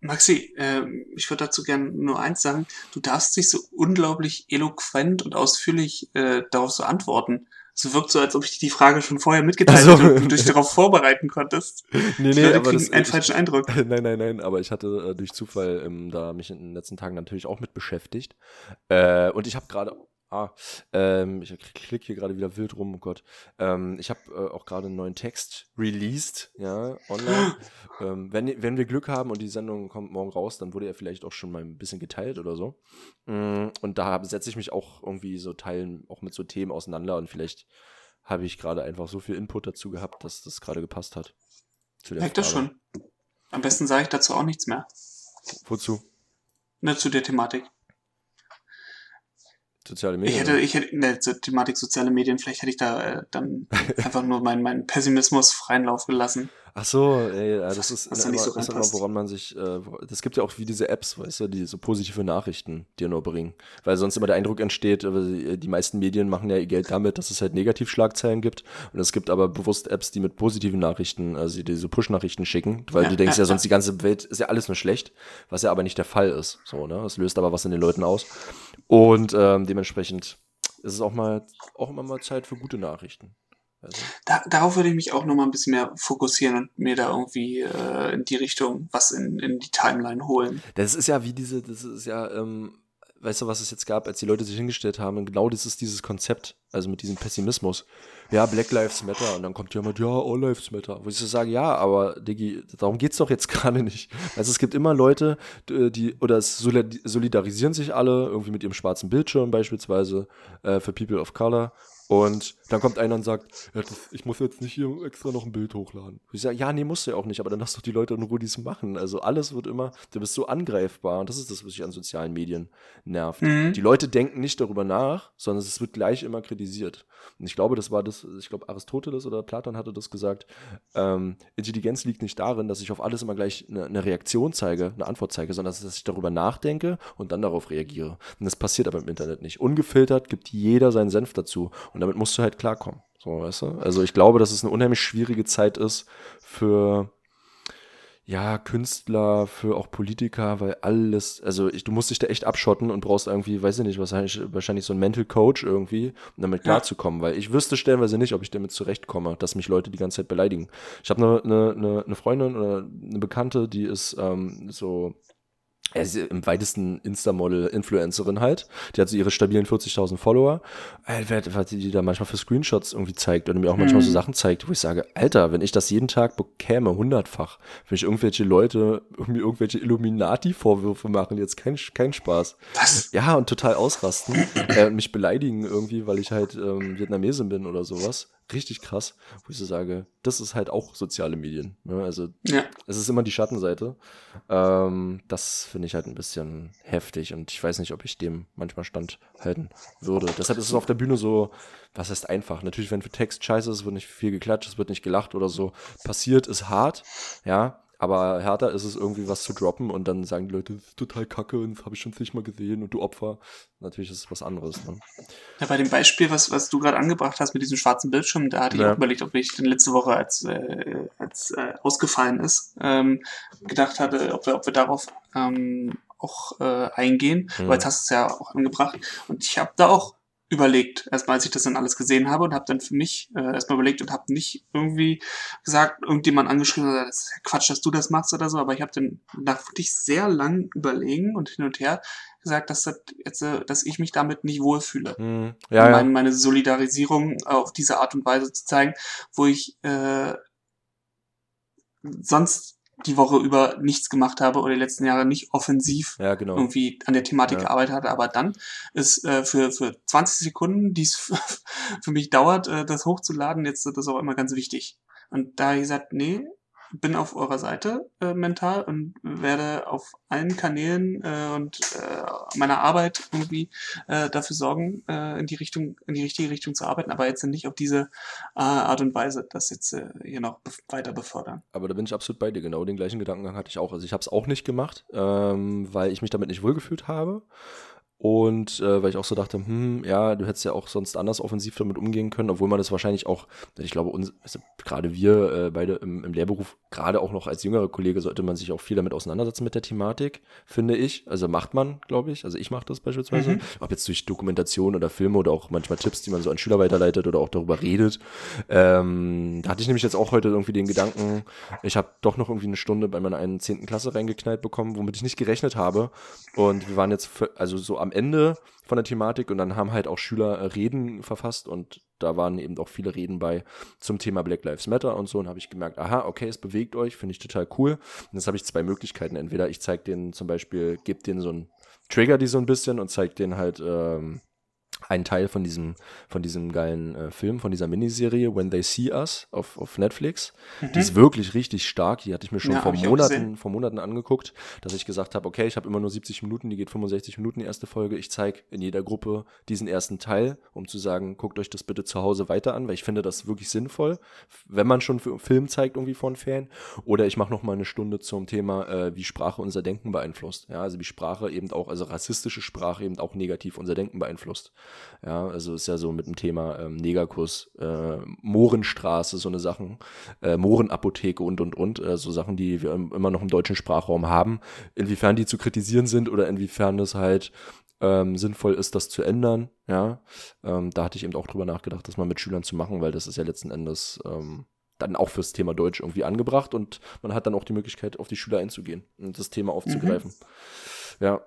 Maxi, äh, ich würde dazu gerne nur eins sagen. Du darfst dich so unglaublich eloquent und ausführlich äh, darauf so antworten. Es wirkt so, als ob ich dir die Frage schon vorher mitgeteilt also, hätte und du dich darauf vorbereiten konntest. Nee, nee, aber das, einen falschen Eindruck. Nein, nein, nein, aber ich hatte äh, durch Zufall ähm, da mich in den letzten Tagen natürlich auch mit beschäftigt. Äh, und ich habe gerade Ah, ähm, ich klicke hier gerade wieder wild rum, oh Gott. Ähm, ich habe äh, auch gerade einen neuen Text released, ja, online. ähm, wenn, wenn wir Glück haben und die Sendung kommt morgen raus, dann wurde er vielleicht auch schon mal ein bisschen geteilt oder so. Mm, und da setze ich mich auch irgendwie so teilen, auch mit so Themen auseinander und vielleicht habe ich gerade einfach so viel Input dazu gehabt, dass das gerade gepasst hat. Merkt das schon. Am besten sage ich dazu auch nichts mehr. Wozu? Ne, zu der Thematik. Soziale Medien. Ich hätte, ich hätte, ne, zur Thematik soziale Medien, vielleicht hätte ich da äh, dann einfach nur meinen mein Pessimismus freien Lauf gelassen. Ach so, ey, das ist, ist, immer, so ist immer, woran man sich, äh, das gibt ja auch wie diese Apps, weißt du, die so positive Nachrichten dir nur bringen. Weil sonst immer der Eindruck entsteht, äh, die meisten Medien machen ja ihr Geld damit, dass es halt Negativschlagzeilen gibt. Und es gibt aber bewusst Apps, die mit positiven Nachrichten, also die so Push-Nachrichten schicken, weil ja, du denkst ja, ja sonst die ganze Welt ist ja alles nur schlecht, was ja aber nicht der Fall ist. So, ne? Das löst aber was in den Leuten aus. Und ähm, dementsprechend ist es auch mal, auch immer mal Zeit für gute Nachrichten. Also. Da, darauf würde ich mich auch noch mal ein bisschen mehr fokussieren und mir da irgendwie äh, in die Richtung was in, in die Timeline holen. Das ist ja wie diese, das ist ja, ähm, weißt du, was es jetzt gab, als die Leute sich hingestellt haben, genau das ist dieses Konzept, also mit diesem Pessimismus. Ja, Black Lives Matter und dann kommt jemand, ja, All Lives Matter. Wo ich so sage, ja, aber Diggi, darum geht's doch jetzt gerade nicht. Also es gibt immer Leute, die, oder es solidarisieren sich alle irgendwie mit ihrem schwarzen Bildschirm beispielsweise äh, für People of Color und dann kommt einer und sagt, ja, das, ich muss jetzt nicht hier extra noch ein Bild hochladen. Ich sage, ja, nee, musst du ja auch nicht, aber dann lass doch die Leute in Ruhe dies machen. Also alles wird immer, du bist so angreifbar und das ist das, was sich an sozialen Medien nervt. Mhm. Die Leute denken nicht darüber nach, sondern es wird gleich immer kritisiert. Und ich glaube, das war das, ich glaube, Aristoteles oder Platon hatte das gesagt, ähm, Intelligenz liegt nicht darin, dass ich auf alles immer gleich eine, eine Reaktion zeige, eine Antwort zeige, sondern dass ich darüber nachdenke und dann darauf reagiere. Und das passiert aber im Internet nicht. Ungefiltert gibt jeder seinen Senf dazu. Und und damit musst du halt klarkommen. So, weißt du? Also ich glaube, dass es eine unheimlich schwierige Zeit ist für ja, Künstler, für auch Politiker, weil alles, also ich, du musst dich da echt abschotten und brauchst irgendwie, weiß ich nicht, wahrscheinlich, wahrscheinlich so ein Mental Coach irgendwie, um damit klarzukommen, weil ich wüsste stellenweise nicht, ob ich damit zurechtkomme, dass mich Leute die ganze Zeit beleidigen. Ich habe eine, eine, eine Freundin oder eine Bekannte, die ist ähm, so er ist im weitesten Insta-Model Influencerin halt. Die hat so ihre stabilen 40.000 Follower. Alter, was die da manchmal für Screenshots irgendwie zeigt oder mir auch manchmal mhm. so Sachen zeigt, wo ich sage, Alter, wenn ich das jeden Tag bekäme, hundertfach, wenn ich irgendwelche Leute mir irgendwelche Illuminati-Vorwürfe machen, jetzt kein, kein Spaß. Was? Ja, und total ausrasten äh, und mich beleidigen irgendwie, weil ich halt ähm, Vietnamesin bin oder sowas richtig krass, wo ich so sage, das ist halt auch soziale Medien. Ne? Also Ja. es ist immer die Schattenseite. Ähm, das finde ich halt ein bisschen heftig und ich weiß nicht, ob ich dem manchmal standhalten würde. Deshalb ist es auf der Bühne so, was heißt einfach? Natürlich, wenn für Text scheiße ist, wird nicht viel geklatscht, es wird nicht gelacht oder so. Passiert ist hart, ja. Aber härter ist es irgendwie was zu droppen und dann sagen die Leute, das ist total kacke und das habe ich schon zigmal gesehen und du Opfer. Natürlich ist es was anderes. Ne? Ja, bei dem Beispiel, was, was du gerade angebracht hast mit diesem schwarzen Bildschirm, da hatte ich Ja. auch überlegt, ob ich denn letzte Woche, als, äh, als äh, ausgefallen ist, ähm, gedacht hatte, ob wir, ob wir darauf ähm, auch äh, eingehen. Mhm. Aber jetzt hast du es ja auch angebracht. Und ich habe da auch überlegt, erstmal als ich das dann alles gesehen habe und habe dann für mich äh, erstmal überlegt und habe nicht irgendwie gesagt, irgendjemand angeschrieben, oder, das ist ja Quatsch, dass du das machst oder so, aber ich habe dann nach wirklich sehr lang überlegen und hin und her gesagt, dass, das jetzt, äh, dass ich mich damit nicht wohlfühle Hm, ja, ja. meine, meine Solidarisierung auf diese Art und Weise zu zeigen, wo ich äh, sonst die Woche über nichts gemacht habe oder die letzten Jahre nicht offensiv Ja, genau. irgendwie an der Thematik Ja. gearbeitet hatte. Aber dann ist äh, für, für 20 Sekunden, die es für mich dauert, äh, das hochzuladen, jetzt das auch immer ganz wichtig. Und da habe ich gesagt, nee, bin auf eurer Seite äh, mental und werde auf allen Kanälen äh, und äh, meiner Arbeit irgendwie äh, dafür sorgen, äh, in die Richtung, in die richtige Richtung zu arbeiten, aber jetzt nicht auf diese äh, Art und Weise das jetzt äh, hier noch weiter befördern. Aber da bin ich absolut bei dir. Genau den gleichen Gedankengang hatte ich auch. Also ich habe es auch nicht gemacht, ähm, weil ich mich damit nicht wohlgefühlt habe. Und äh, weil ich auch so dachte, hm, ja, du hättest ja auch sonst anders offensiv damit umgehen können, obwohl man das wahrscheinlich auch, ich glaube, uns, also gerade wir äh, beide im, im Lehrberuf, gerade auch noch als jüngerer Kollege, sollte man sich auch viel damit auseinandersetzen mit der Thematik, finde ich. Also macht man, glaube ich. Also ich mache das beispielsweise. Mhm. Ob jetzt durch Dokumentation oder Filme oder auch manchmal Tipps, die man so an Schüler weiterleitet oder auch darüber redet. Ähm, da hatte ich nämlich jetzt auch heute irgendwie den Gedanken, ich habe doch noch irgendwie eine Stunde bei meiner einen 10. Klasse reingeknallt bekommen, womit ich nicht gerechnet habe. Und wir waren jetzt für, also so am Ende von der Thematik und dann haben halt auch Schüler äh, Reden verfasst und da waren eben auch viele Reden bei zum Thema Black Lives Matter und so und habe ich gemerkt, aha, okay, es bewegt euch, finde ich total cool. Und jetzt habe ich zwei Möglichkeiten. Entweder ich zeige denen zum Beispiel, gebe denen so ein Trigger die so ein bisschen und zeige denen halt ähm, einen Teil von diesem, von diesem geilen äh, Film, von dieser Miniserie When They See Us auf, auf Netflix. Die ist wirklich richtig stark. Die hatte ich mir schon Ja, vor Monaten, vor Monaten angeguckt, dass ich gesagt habe, okay, ich habe immer nur 70 Minuten, die geht 65 Minuten die erste Folge. Ich zeige in jeder Gruppe diesen ersten Teil, um zu sagen, guckt euch das bitte zu Hause weiter an, weil ich finde das wirklich sinnvoll, wenn man schon Film zeigt irgendwie von Fan. Oder ich mache noch mal eine Stunde zum Thema, äh, wie Sprache unser Denken beeinflusst. Ja, also wie Sprache eben auch, also rassistische Sprache eben auch negativ unser Denken beeinflusst. Ja, also ist ja so mit dem Thema ähm, Negerkuss, äh, Mohrenstraße, so eine Sachen, äh, Mohrenapotheke und und und, äh, so Sachen, die wir im- immer noch im deutschen Sprachraum haben. Inwiefern die zu kritisieren sind oder inwiefern es halt ähm, sinnvoll ist, das zu ändern. Ja, ähm, da hatte ich eben auch drüber nachgedacht, das mal mit Schülern zu machen, weil das ist ja letzten Endes ähm, dann auch fürs Thema Deutsch irgendwie angebracht und man hat dann auch die Möglichkeit, auf die Schüler einzugehen und das Thema aufzugreifen. Ja,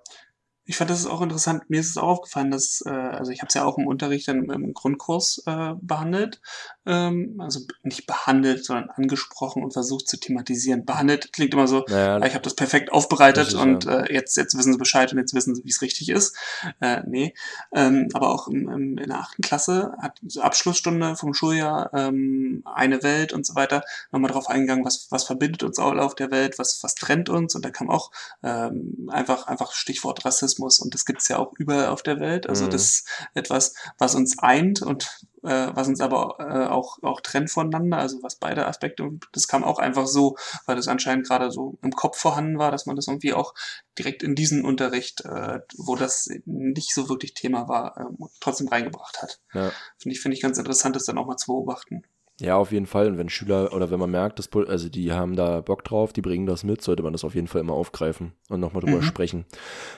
Ich fand das ist auch interessant. Mir ist es auch aufgefallen, dass, äh, also ich habe es ja auch im Unterricht dann im Grundkurs äh, behandelt. Ähm, also nicht behandelt, sondern angesprochen und versucht zu thematisieren. Behandelt klingt immer so, naja, ah, ich habe das perfekt aufbereitet Richtig, und ja. äh, jetzt, jetzt wissen sie Bescheid und jetzt wissen sie, wie es richtig ist. Äh, nee. Ähm, aber auch im, im, in der achten Klasse hat so Abschlussstunde vom Schuljahr ähm, eine Welt und so weiter nochmal drauf eingegangen, was, was verbindet uns alle auf der Welt, was, was trennt uns und da kam auch ähm, einfach, einfach Stichwort Rassismus und das gibt's ja auch überall auf der Welt. Also Mhm. das ist etwas, was uns eint und äh, was uns aber äh, auch, auch trennt voneinander, also was beide Aspekte, das kam auch einfach so, weil das anscheinend gerade so im Kopf vorhanden war, dass man das irgendwie auch direkt in diesen Unterricht, äh, wo das nicht so wirklich Thema war, äh, trotzdem reingebracht hat. ja. Finde ich, finde ich ganz interessant, das dann auch mal zu beobachten. Ja, auf jeden Fall. Und wenn Schüler oder wenn man merkt, dass, also die haben da Bock drauf, die bringen das mit, sollte man das auf jeden Fall immer aufgreifen und nochmal drüber Mhm. sprechen.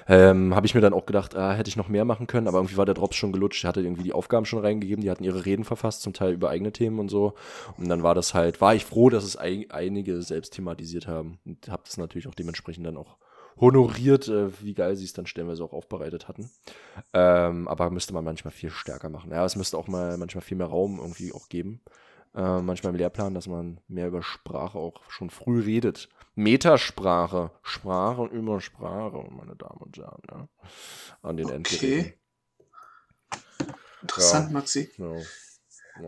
Ähm, Habe ich mir dann auch gedacht, ah, hätte ich noch mehr machen können, aber irgendwie war der Drops schon gelutscht. Er hatte irgendwie die Aufgaben schon reingegeben, die hatten ihre Reden verfasst, zum Teil über eigene Themen und so. Und dann war das halt, war ich froh, dass es ein, einige selbst thematisiert haben. Und habe das natürlich auch dementsprechend dann auch honoriert, äh, wie geil sie es dann stellenweise auch aufbereitet hatten. Ähm, aber müsste man manchmal viel stärker machen. Ja, es müsste auch mal manchmal viel mehr Raum irgendwie auch geben. Äh, manchmal im Lehrplan, dass man mehr über Sprache auch schon früh redet. Metasprache, Sprache über Sprache, meine Damen und Herren, ja. An den Endgeräten. Okay. Interessant, Maxi. Ja.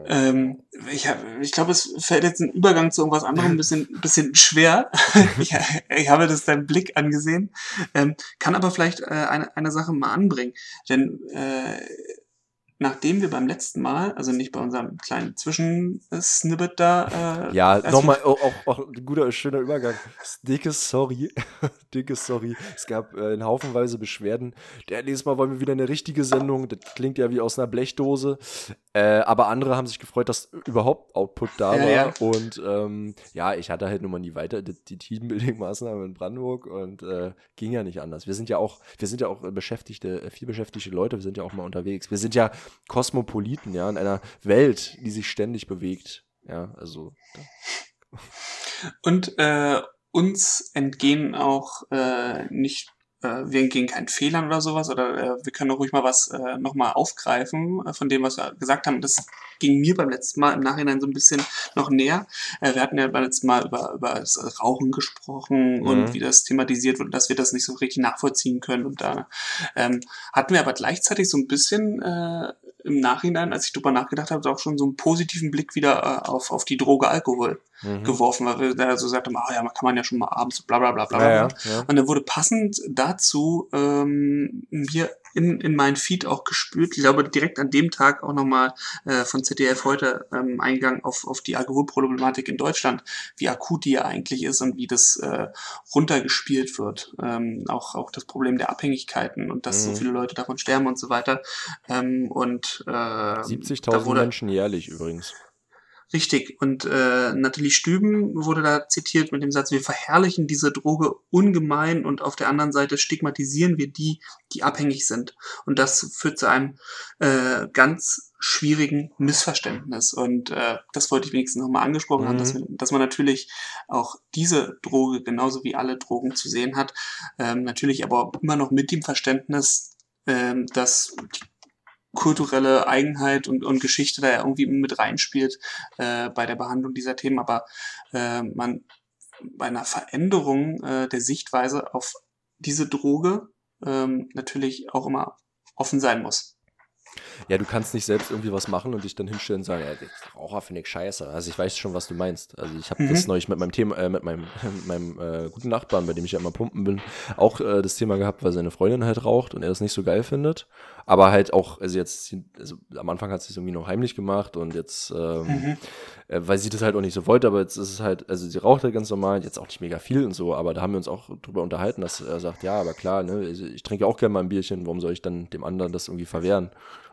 Ähm, ich ich glaube, es fällt jetzt ein Übergang zu irgendwas anderem ein bisschen, bisschen schwer. ich, ich habe das deinem Blick angesehen. Ähm, kann aber vielleicht äh, eine, eine Sache mal anbringen. Denn äh, nachdem wir beim letzten Mal, also nicht bei unserem kleinen Zwischensnippet da. Äh, ja, nochmal, auch, auch, auch ein guter, schöner Übergang. Dickes Sorry. Dickes Sorry. Es gab äh, in Haufenweise Beschwerden. Der, nächstes Mal wollen wir wieder eine richtige Sendung. Das klingt ja wie aus einer Blechdose. Äh, aber andere haben sich gefreut, dass überhaupt Output da ja, war. Ja. Und ähm, ja, ich hatte halt nun mal nie weiter die, die Teambuilding-Maßnahmen in Brandenburg und äh, ging ja nicht anders. Wir sind ja auch, wir sind ja auch beschäftigte, äh, viel beschäftigte Leute, wir sind ja auch mal unterwegs. Wir sind ja Kosmopoliten, ja, in einer Welt, die sich ständig bewegt. Ja, also. Und äh, uns entgehen auch äh, nicht wir entgehen keinen Fehlern oder sowas oder äh, wir können auch ruhig mal was äh, nochmal aufgreifen äh, von dem, was wir gesagt haben. Das ging mir beim letzten Mal im Nachhinein so ein bisschen noch näher. Äh, wir hatten ja beim letzten Mal über, über das Rauchen gesprochen mhm. und wie das thematisiert wird, dass wir das nicht so richtig nachvollziehen können. Und da ähm, hatten wir aber gleichzeitig so ein bisschen äh, im Nachhinein, als ich drüber nachgedacht habe, auch schon so einen positiven Blick wieder äh, auf, auf die Droge Alkohol mhm. geworfen, weil wir da so gesagt haben, ah ja, man kann man ja schon mal abends bla bla bla bla. Ja, ja, ja. Und dann wurde passend dazu ähm, mir in, in meinen Feed auch gespürt. Ich glaube, direkt an dem Tag auch nochmal äh, von ZDF heute ähm, Eingang auf, auf die Alkoholproblematik in Deutschland, wie akut die ja eigentlich ist und wie das äh, runtergespielt wird. Ähm, auch, auch das Problem der Abhängigkeiten und dass mhm. so viele Leute davon sterben und so weiter. Ähm, und äh, 70.000 Menschen jährlich übrigens. Richtig. Und äh, Nathalie Stüben wurde da zitiert mit dem Satz, wir verherrlichen diese Droge ungemein und auf der anderen Seite stigmatisieren wir die, die abhängig sind. Und das führt zu einem äh, ganz schwierigen Missverständnis. Und äh, das wollte ich wenigstens nochmal angesprochen mhm. haben, dass, dass man natürlich auch diese Droge genauso wie alle Drogen zu sehen hat. Ähm, natürlich aber immer noch mit dem Verständnis, ähm, dass die kulturelle Eigenheit und, und Geschichte da irgendwie mit reinspielt äh, bei der Behandlung dieser Themen, aber äh, man bei einer Veränderung äh, der Sichtweise auf diese Droge ähm, natürlich auch immer offen sein muss. Ja, du kannst nicht selbst irgendwie was machen und dich dann hinstellen und sagen, ja, Raucher finde ich scheiße. Also ich weiß schon, was du meinst. Also ich habe mhm. das neulich mit meinem Thema, äh, mit meinem, mit meinem äh, guten Nachbarn, bei dem ich ja immer pumpen bin, auch äh, das Thema gehabt, weil seine Freundin halt raucht und er das nicht so geil findet. Aber halt auch, also jetzt, also am Anfang hat sie es irgendwie noch heimlich gemacht und jetzt, ähm, mhm. äh, weil sie das halt auch nicht so wollte, aber jetzt ist es halt, also sie raucht halt ganz normal, jetzt auch nicht mega viel und so, aber da haben wir uns auch drüber unterhalten, dass er sagt, ja, aber klar, ne, also ich trinke auch gerne mal ein Bierchen, warum soll ich dann dem anderen das irgendwie verwehren?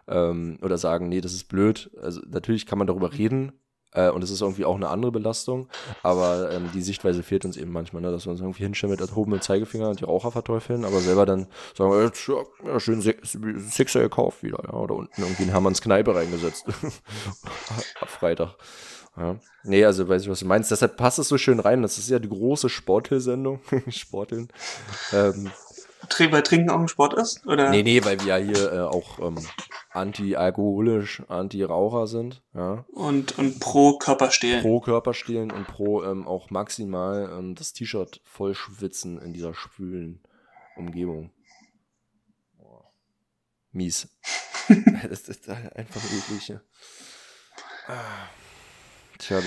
Ähm, oder sagen, nee, das ist blöd. Also natürlich kann man darüber reden, äh, und es ist irgendwie auch eine andere Belastung, aber ähm, die Sichtweise fehlt uns eben manchmal, ne? dass wir uns irgendwie hinstellen mit erhobenem Zeigefinger und die Raucher verteufeln, aber selber dann sagen, ja, ja, schön Sixer gekauft wieder, ja, oder unten irgendwie in Hermanns Kneipe reingesetzt. Ab Freitag. Ja. Nee, also weiß ich, was du meinst. Deshalb passt es so schön rein. Das ist ja die große Sporthill-Sendung. Sporteln. Ähm, weil Trinken auch ein Sport ist? Oder? Nee, nee, weil wir ja hier äh, auch ähm, anti-alkoholisch, anti-Raucher sind. Ja. Und, und pro Körperstehlen. Pro Körperstehlen und pro ähm, auch maximal ähm, das T-Shirt voll schwitzen in dieser schwülen Umgebung. Boah. Mies. das ist einfach eklig. Ja. Ah. Tja,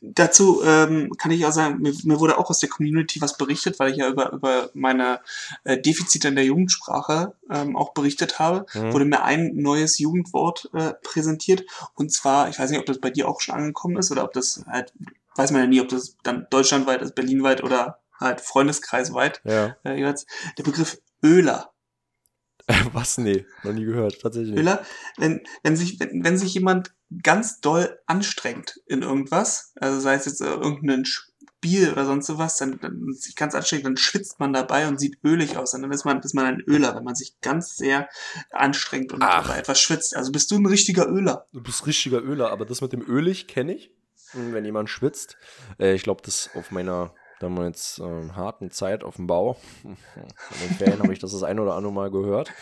Dazu ähm, kann ich auch sagen, mir, mir, wurde auch aus der Community was berichtet, weil ich ja über, über meine äh, Defizite in der Jugendsprache ähm, auch berichtet habe. Mhm. Wurde mir ein neues Jugendwort äh, präsentiert. Und zwar, ich weiß nicht, ob das bei dir auch schon angekommen ist oder ob das halt, weiß man ja nie, ob das dann deutschlandweit ist, berlinweit oder halt freundeskreisweit. Ja. Äh, der Begriff Öler. Was? Nee, noch nie gehört, tatsächlich. Öler, wenn, wenn, sich, wenn, wenn sich jemand ganz doll anstrengt in irgendwas, also sei es jetzt äh, irgendein Spiel oder sonst sowas, dann, dann sich ganz anstrengt, dann schwitzt man dabei und sieht ölig aus. Und dann ist man, ist man ein Öler, wenn man sich ganz sehr anstrengt und Ach. dabei etwas schwitzt. Also bist du ein richtiger Öler. Du bist richtiger Öler, aber das mit dem ölig kenne ich. Wenn jemand schwitzt. Äh, ich glaube, das auf meiner damals äh, harten Zeit auf dem Bau. In den Ferien habe ich das das ein oder andere Mal gehört.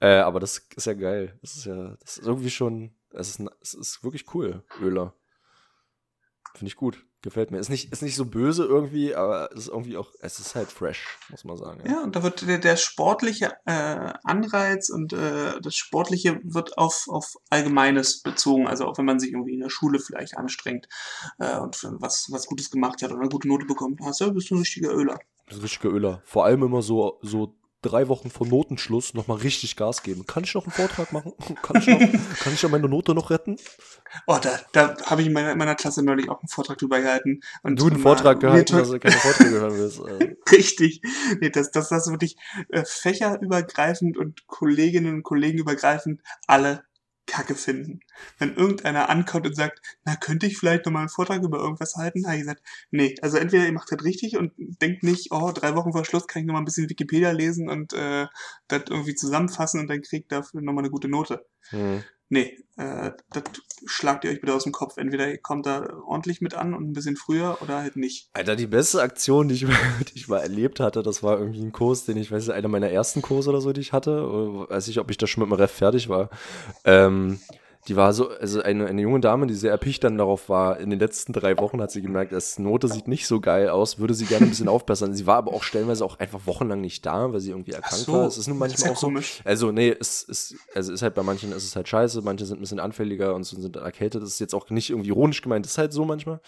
Äh, aber das ist ja geil. Das ist ja, das ist irgendwie schon, es ist, es ist wirklich cool, Öler. Finde ich gut. Gefällt mir. Ist nicht, ist nicht so böse irgendwie, aber es ist irgendwie auch, es ist halt fresh, muss man sagen. Ja, und da wird der, der sportliche äh, Anreiz und äh, das Sportliche wird auf, auf Allgemeines bezogen. Also auch wenn man sich irgendwie in der Schule vielleicht anstrengt äh, und was, was Gutes gemacht hat oder eine gute Note bekommt, hast du, bist du ein richtiger Öler. Das ist ein richtiger Öler. Vor allem immer so, so drei Wochen vor Notenschluss nochmal richtig Gas geben. Kann ich noch einen Vortrag machen? Kann ich, noch, kann ich noch meine Note noch retten? Oh, da, da habe ich in meiner, in meiner Klasse neulich auch einen Vortrag drüber gehalten. Und du einen Vortrag gehalten, dass du keine Vorträge hören willst. Äh. Richtig. Nee, das, das, das wirklich äh, fächerübergreifend und Kolleginnen und Kollegen übergreifend alle Kacke finden. Wenn irgendeiner ankommt und sagt, na, könnte ich vielleicht nochmal einen Vortrag über irgendwas halten? habe ich gesagt, nee, also entweder ihr macht das richtig und denkt nicht, oh, drei Wochen vor Schluss kann ich nochmal ein bisschen Wikipedia lesen und äh, das irgendwie zusammenfassen und dann kriegt dafür nochmal eine gute Note. Mhm. Nee, äh, das schlagt ihr euch bitte aus dem Kopf. Entweder ihr kommt da ordentlich mit an und ein bisschen früher oder halt nicht. Alter, die beste Aktion, die ich, die ich mal erlebt hatte, das war irgendwie ein Kurs, den ich, weiß einer meiner ersten Kurse oder so, die ich hatte. Oder weiß ich, ob ich da schon mit dem Ref fertig war. Ähm, die war so, also eine, eine junge Dame, die sehr erpicht dann darauf war, in den letzten drei Wochen hat sie gemerkt, das Note sieht nicht so geil aus, würde sie gerne ein bisschen aufbessern. Sie war aber auch stellenweise auch einfach wochenlang nicht da, weil sie irgendwie erkrankt so, war. Es ist nun manchmal auch so. Komisch. Also, nee, es ist, also ist halt bei manchen ist es halt scheiße, manche sind ein bisschen anfälliger und so sind erkältet. Das ist jetzt auch nicht irgendwie ironisch gemeint, das ist halt so manchmal.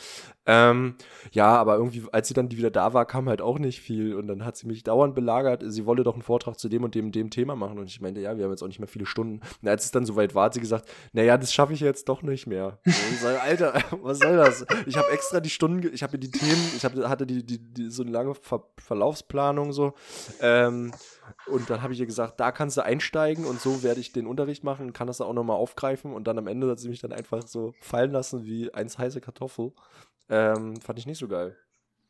Ähm, ja, aber irgendwie, als sie dann wieder da war, kam halt auch nicht viel und dann hat sie mich dauernd belagert, sie wolle doch einen Vortrag zu dem und dem, dem Thema machen und ich meinte, ja, wir haben jetzt auch nicht mehr viele Stunden. Und als es dann soweit war, hat sie gesagt, naja, naja, das schaffe ich jetzt doch nicht mehr. Sage, Alter, was soll das? Ich habe extra die Stunden, ich habe die Themen, ich hab, hatte die, die, die, so eine lange Ver Verlaufsplanung so. Ähm, und dann habe ich ihr gesagt, da kannst du einsteigen und so werde ich den Unterricht machen kann das auch nochmal aufgreifen. Und dann am Ende hat sie mich dann einfach so fallen lassen wie eins heiße Kartoffel. Ähm, fand ich nicht so geil.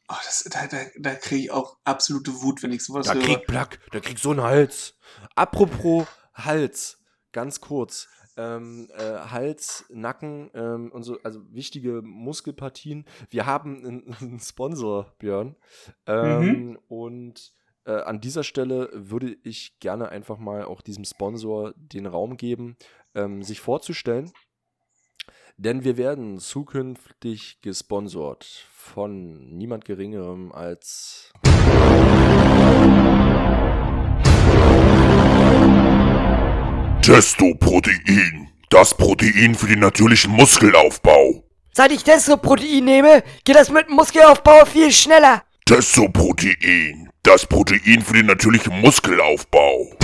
Oh, das, da, da, da kriege ich auch absolute Wut, wenn ich sowas da höre. Da krieg Plack, da krieg so einen Hals. Apropos Hals, ganz kurz ähm, äh, Hals, Nacken ähm, und so, also wichtige Muskelpartien. Wir haben einen, einen Sponsor, Björn. Ähm, mhm. Und äh, an dieser Stelle würde ich gerne einfach mal auch diesem Sponsor den Raum geben, ähm, sich vorzustellen. Denn wir werden zukünftig gesponsert von niemand Geringerem als Testoprotein. Das Protein für den natürlichen Muskelaufbau. Seit ich Testoprotein nehme, geht das mit dem Muskelaufbau viel schneller. Testoprotein. Das Protein für den natürlichen Muskelaufbau.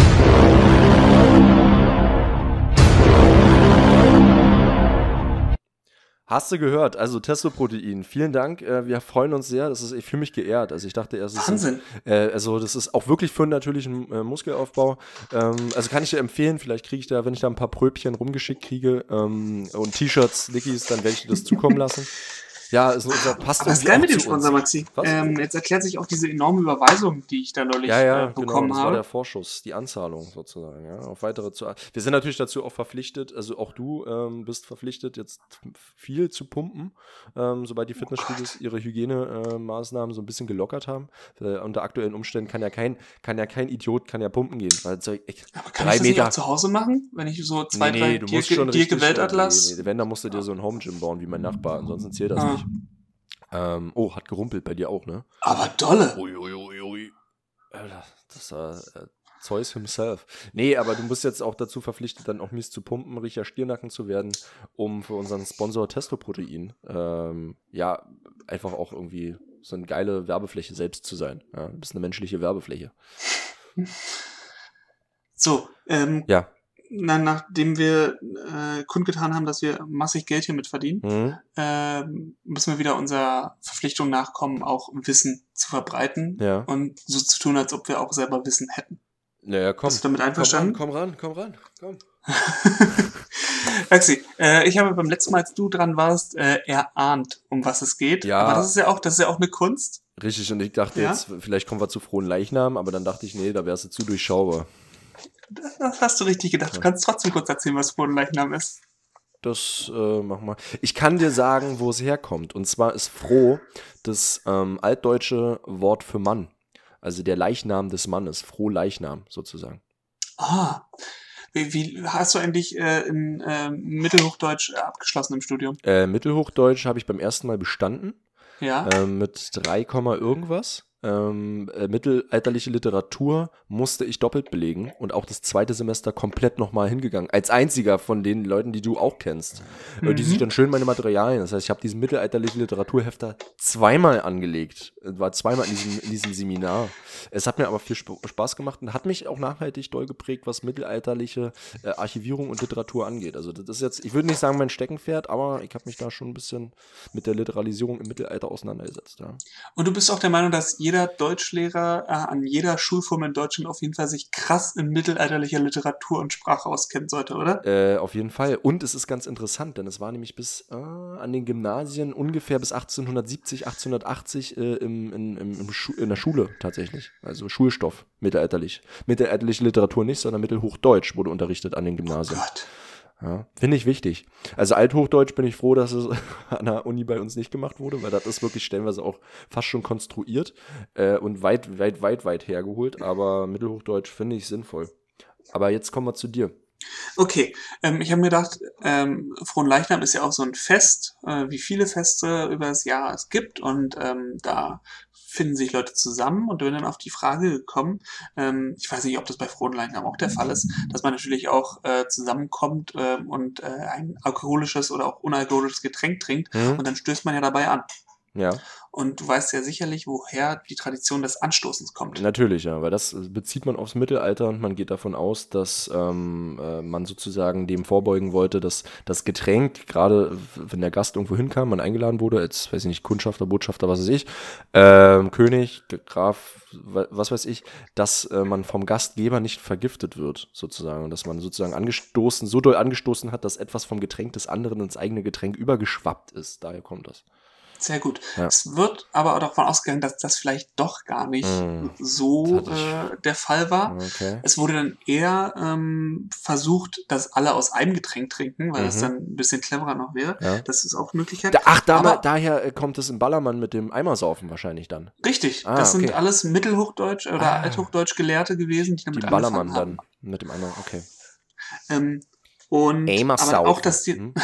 Hast du gehört? Also Testoprotein. Vielen Dank. Äh, wir freuen uns sehr. Das ist ich fühle mich geehrt. Also ich dachte erst, Wahnsinn. Ist, äh, also das ist auch wirklich für einen natürlichen äh, Muskelaufbau. Ähm, also kann ich dir empfehlen. Vielleicht kriege ich da, wenn ich da ein paar Pröbchen rumgeschickt kriege ähm, und T-Shirts, Lickies, dann werde ich dir das zukommen lassen. Ja, es, es passt Aber das ist geil mit dem Sponsor, Maxi. Ähm, jetzt erklärt sich auch diese enorme Überweisung, die ich da neulich ja, ja, äh, bekommen genau, das habe. war der Vorschuss, die Anzahlung sozusagen. Ja, auf weitere zu, wir sind natürlich dazu auch verpflichtet, also auch du ähm, bist verpflichtet, jetzt viel zu pumpen, ähm, sobald die Fitnessstudios oh ihre Hygienemaßnahmen äh, so ein bisschen gelockert haben. Äh, unter aktuellen Umständen kann ja kein, kann ja kein Idiot kann ja pumpen gehen. Weil, so, ich, Aber kann drei ich das Meter, nicht auch zu Hause machen, wenn ich so zwei, nee, nee, drei Dirke Weltatlas? Nee, nee, wenn, dann musst du dir so ein Home Gym bauen wie mein Nachbar, ansonsten zählt das ah. nicht. Ähm, oh, hat gerumpelt bei dir auch, ne? Aber dolle. Ui, ui, ui, ui. Das war äh, Zeus himself. Nee, aber du bist jetzt auch dazu verpflichtet, dann auch mies zu pumpen, richtiger Stiernacken zu werden, um für unseren Sponsor Testoprotein, ähm, ja, einfach auch irgendwie so eine geile Werbefläche selbst zu sein. Ja, du bist eine menschliche Werbefläche. So, ähm, ja na, nachdem wir äh, kundgetan haben, dass wir massig Geld hier mit verdienen, mhm. äh, müssen wir wieder unserer Verpflichtung nachkommen, auch Wissen zu verbreiten ja. und so zu tun, als ob wir auch selber Wissen hätten. Naja, komm. Bist du damit einverstanden? Komm ran, komm ran, komm ran, komm. Maxi, äh, ich habe beim letzten Mal, als du dran warst, äh, erahnt, um was es geht. Ja. Aber das ist ja auch, das ist ja auch eine Kunst. Richtig, und ich dachte ja? jetzt, vielleicht kommen wir zu frohen Leichnam, aber dann dachte ich, nee, da wärst du zu durchschaubar. Das hast du richtig gedacht. Du kannst trotzdem kurz erzählen, was Bodenleichnam ist. Das äh, machen wir. Ich kann dir sagen, wo es herkommt. Und zwar ist froh das ähm, altdeutsche Wort für Mann. Also der Leichnam des Mannes. Froh Leichnam sozusagen. Ah. Wie, wie hast du eigentlich äh, in äh, Mittelhochdeutsch abgeschlossen im Studium? Äh, Mittelhochdeutsch habe ich beim ersten Mal bestanden. Ja. ähm, mit 3, Komma irgendwas. Ähm, äh, mittelalterliche Literatur musste ich doppelt belegen und auch das zweite Semester komplett nochmal hingegangen. Als einziger von den Leuten, die du auch kennst. Äh, Die Mhm. sich dann schön meine Materialien. Das heißt, ich habe diesen mittelalterlichen Literaturhefter zweimal angelegt. Äh, War zweimal in diesem, in diesem Seminar. Es hat mir aber viel Sp Spaß gemacht und hat mich auch nachhaltig doll geprägt, was mittelalterliche äh, Archivierung und Literatur angeht. Also das ist jetzt, ich würde nicht sagen mein Steckenpferd, aber ich habe mich da schon ein bisschen mit der Literalisierung im Mittelalter auseinandergesetzt. Ja. Und du bist auch der Meinung, dass jeder Deutschlehrer äh, an jeder Schulform in Deutschland auf jeden Fall sich krass in mittelalterlicher Literatur und Sprache auskennen sollte, oder? Äh, auf jeden Fall. Und es ist ganz interessant, denn es war nämlich bis äh, an den Gymnasien ungefähr bis 1870, 1880 äh, im, in, im, im in der Schule tatsächlich. Also Schulstoff, mittelalterlich. Mittelalterliche Literatur nicht, sondern Mittelhochdeutsch wurde unterrichtet an den Gymnasien. Gott. Ja, Finde ich wichtig. Also Althochdeutsch bin ich froh, dass es an der Uni bei uns nicht gemacht wurde, weil das ist wirklich stellenweise auch fast schon konstruiert äh, und weit, weit, weit, weit hergeholt. Aber Mittelhochdeutsch finde ich sinnvoll. Aber jetzt kommen wir zu dir. Okay, ähm, ich habe mir gedacht, ähm, Fronleichnam ist ja auch so ein Fest, äh, wie viele Feste über das Jahr es gibt und ähm, da finden sich Leute zusammen und bin dann auf die Frage gekommen, ähm, ich weiß nicht, ob das bei Fronleichnam auch der Fall ist, dass man natürlich auch äh, zusammenkommt ähm, und äh, ein alkoholisches oder auch unalkoholisches Getränk trinkt Hm? und dann stößt man ja dabei an. Ja. Und du weißt ja sicherlich, woher die Tradition des Anstoßens kommt. Natürlich, ja, weil das bezieht man aufs Mittelalter und man geht davon aus, dass ähm, äh, man sozusagen dem vorbeugen wollte, dass das Getränk, gerade wenn der Gast irgendwo hinkam, man eingeladen wurde, als, weiß ich nicht, Kundschafter, Botschafter, was weiß ich, ähm, König, Graf, wa- was weiß ich, dass äh, man vom Gastgeber nicht vergiftet wird, sozusagen. Und dass man sozusagen angestoßen, so doll angestoßen hat, dass etwas vom Getränk des anderen ins eigene Getränk übergeschwappt ist. Daher kommt das. Sehr gut. Ja. Es wird aber auch davon ausgegangen, dass das vielleicht doch gar nicht Mm. so Das äh, der Fall war. Okay. Es wurde dann eher ähm, versucht, dass alle aus einem Getränk trinken, weil das Mhm. dann ein bisschen cleverer noch wäre. Ja. Das ist auch eine Möglichkeit. Da, ach, da, Aber- daher äh, kommt es im Ballermann mit dem Eimersaufen wahrscheinlich dann. Richtig, Ah, das sind okay. alles Mittelhochdeutsch oder Ah. Althochdeutsch Gelehrte gewesen, die Die damit Ballermann angefangen haben. dann mit dem anderen, okay. Ähm, und aber auch, dass die, Hm?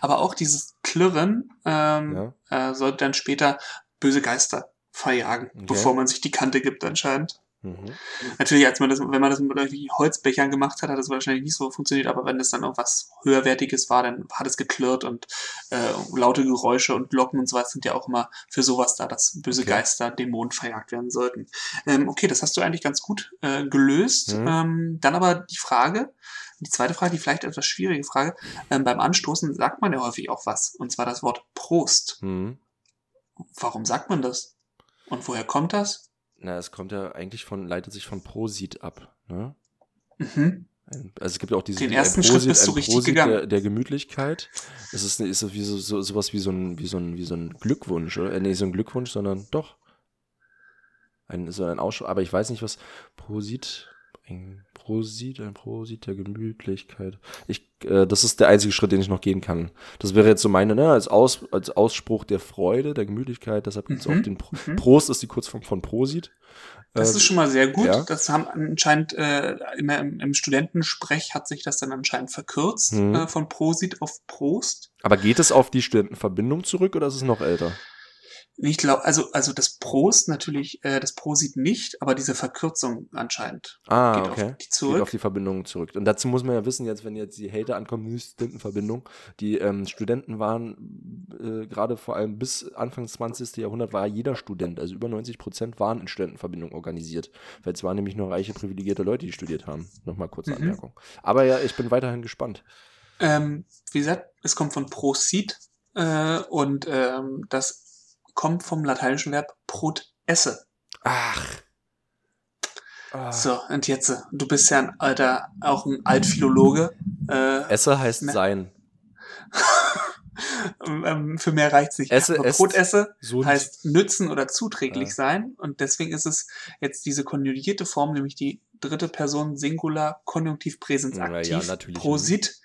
Aber auch dieses Klirren ähm, äh, sollte dann später böse Geister verjagen, Okay. bevor man sich die Kante gibt anscheinend. Mhm. Natürlich, als man das, wenn man das mit irgendwelchen Holzbechern gemacht hat, hat das wahrscheinlich nicht so funktioniert, aber wenn das dann auch was höherwertiges war, dann hat es geklirrt und äh, laute Geräusche und Glocken und so was sind ja auch immer für sowas da, dass böse Okay. Geister, Dämonen verjagt werden sollten. Ähm, okay, das hast du eigentlich ganz gut äh, gelöst. Mhm. Ähm, dann aber die Frage, die zweite Frage, die vielleicht etwas schwierige Frage, ähm, beim Anstoßen sagt man ja häufig auch was, und zwar das Wort Prost. Mhm. Warum sagt man das? Und woher kommt das? Na, es kommt ja eigentlich von, leitet sich von Prosit ab. Ne? Mhm. Ein- Also es gibt ja auch diese Den ersten Schritt bist du richtig Prosit gegangen. Der, der Gemütlichkeit. Es ist, ist es wie so, so sowas wie so ein wie so ein wie so ein Glückwunsch oder äh, nee, so ein Glückwunsch, sondern doch ein so ein Ausschau. Aber ich weiß nicht was Prosit ein Prosit ein Prosit der Gemütlichkeit. Ich äh, das ist der einzige Schritt, den ich noch gehen kann. Das wäre jetzt so meine ne als Aus als Ausspruch der Freude der Gemütlichkeit. Deshalb gibt es Mhm, auch den Pro mhm. Prost ist die Kurzform von Prosit. Das Äh, ist schon mal sehr gut. ja. Das haben anscheinend äh, immer im, im Studentensprech hat sich das dann anscheinend verkürzt Mhm. äh, von Prosit auf Prost. Aber geht es auf die Studentenverbindung zurück oder ist es noch älter? Ich glaube, also also das Prost natürlich, äh, das Prosit nicht, aber diese Verkürzung anscheinend Ah, geht okay. auf die zurück. Geht auf die Verbindung zurück. Und dazu muss man ja wissen, jetzt, wenn jetzt die Hater ankommen, die Studentenverbindung, die ähm, Studenten waren, äh, gerade vor allem bis Anfang des 20. Jahrhundert war jeder Student, also über 90 Prozent waren in Studentenverbindung organisiert. Weil es waren nämlich nur reiche, privilegierte Leute, die studiert haben. Nochmal kurze Mhm. Anmerkung. Aber ja, ich bin weiterhin gespannt. Ähm, wie gesagt, es kommt von prosit äh, und ähm, das kommt vom lateinischen Verb prot esse. Ach. Ah. So, und jetzt, äh, du bist ja ein alter, auch ein Altphilologe. Äh, Esse heißt Ne. sein. ähm, für mehr reicht's nicht. Esse, Aber. Brot esse So heißt nützen oder zuträglich Ja. sein. Und deswegen ist es jetzt diese konjugierte Form, nämlich die dritte Person Singular Konjunktiv Präsens Ja, ja, aktiv. natürlich. Prosit.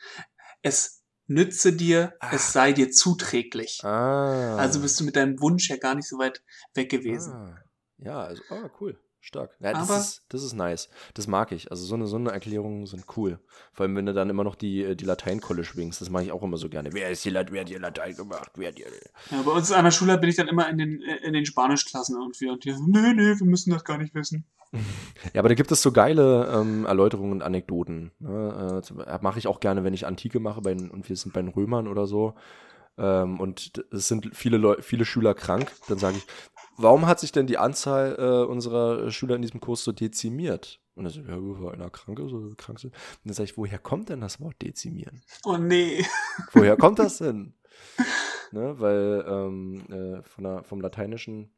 Es nütze dir, Ah. es sei dir zuträglich. Ah. Also bist du mit deinem Wunsch ja gar nicht so weit weg gewesen. Ah. Ja, also, ah, cool. Stark. Ja, das, Aber- ist, das ist nice. Das mag ich. Also so eine, so eine Erklärungen sind cool. Vor allem, wenn du dann immer noch die, äh, die Lateinkolle schwingst. Das mache ich auch immer so gerne. Wer ist die Lat wer hat die Latein gemacht? Wer hat die... Ja, bei uns an der Schule bin ich dann immer in den, in den Spanischklassen irgendwie und die so, nee, nee, wir müssen das gar nicht wissen. Ja, aber da gibt es so geile ähm, Erläuterungen und Anekdoten. Ne? Äh, mache ich auch gerne, wenn ich Antike mache bei, und wir sind bei den Römern oder so. Ähm, und es sind viele, Leu viele Schüler krank. Dann sage ich, warum hat sich denn die Anzahl äh, unserer Schüler in diesem Kurs so dezimiert? Und dann so, ja, weil einer krank ist oder krank sind. Und dann sage ich, woher kommt denn das Wort dezimieren? Oh nee. Woher kommt das denn? ne, weil ähm, äh, von der, vom Lateinischen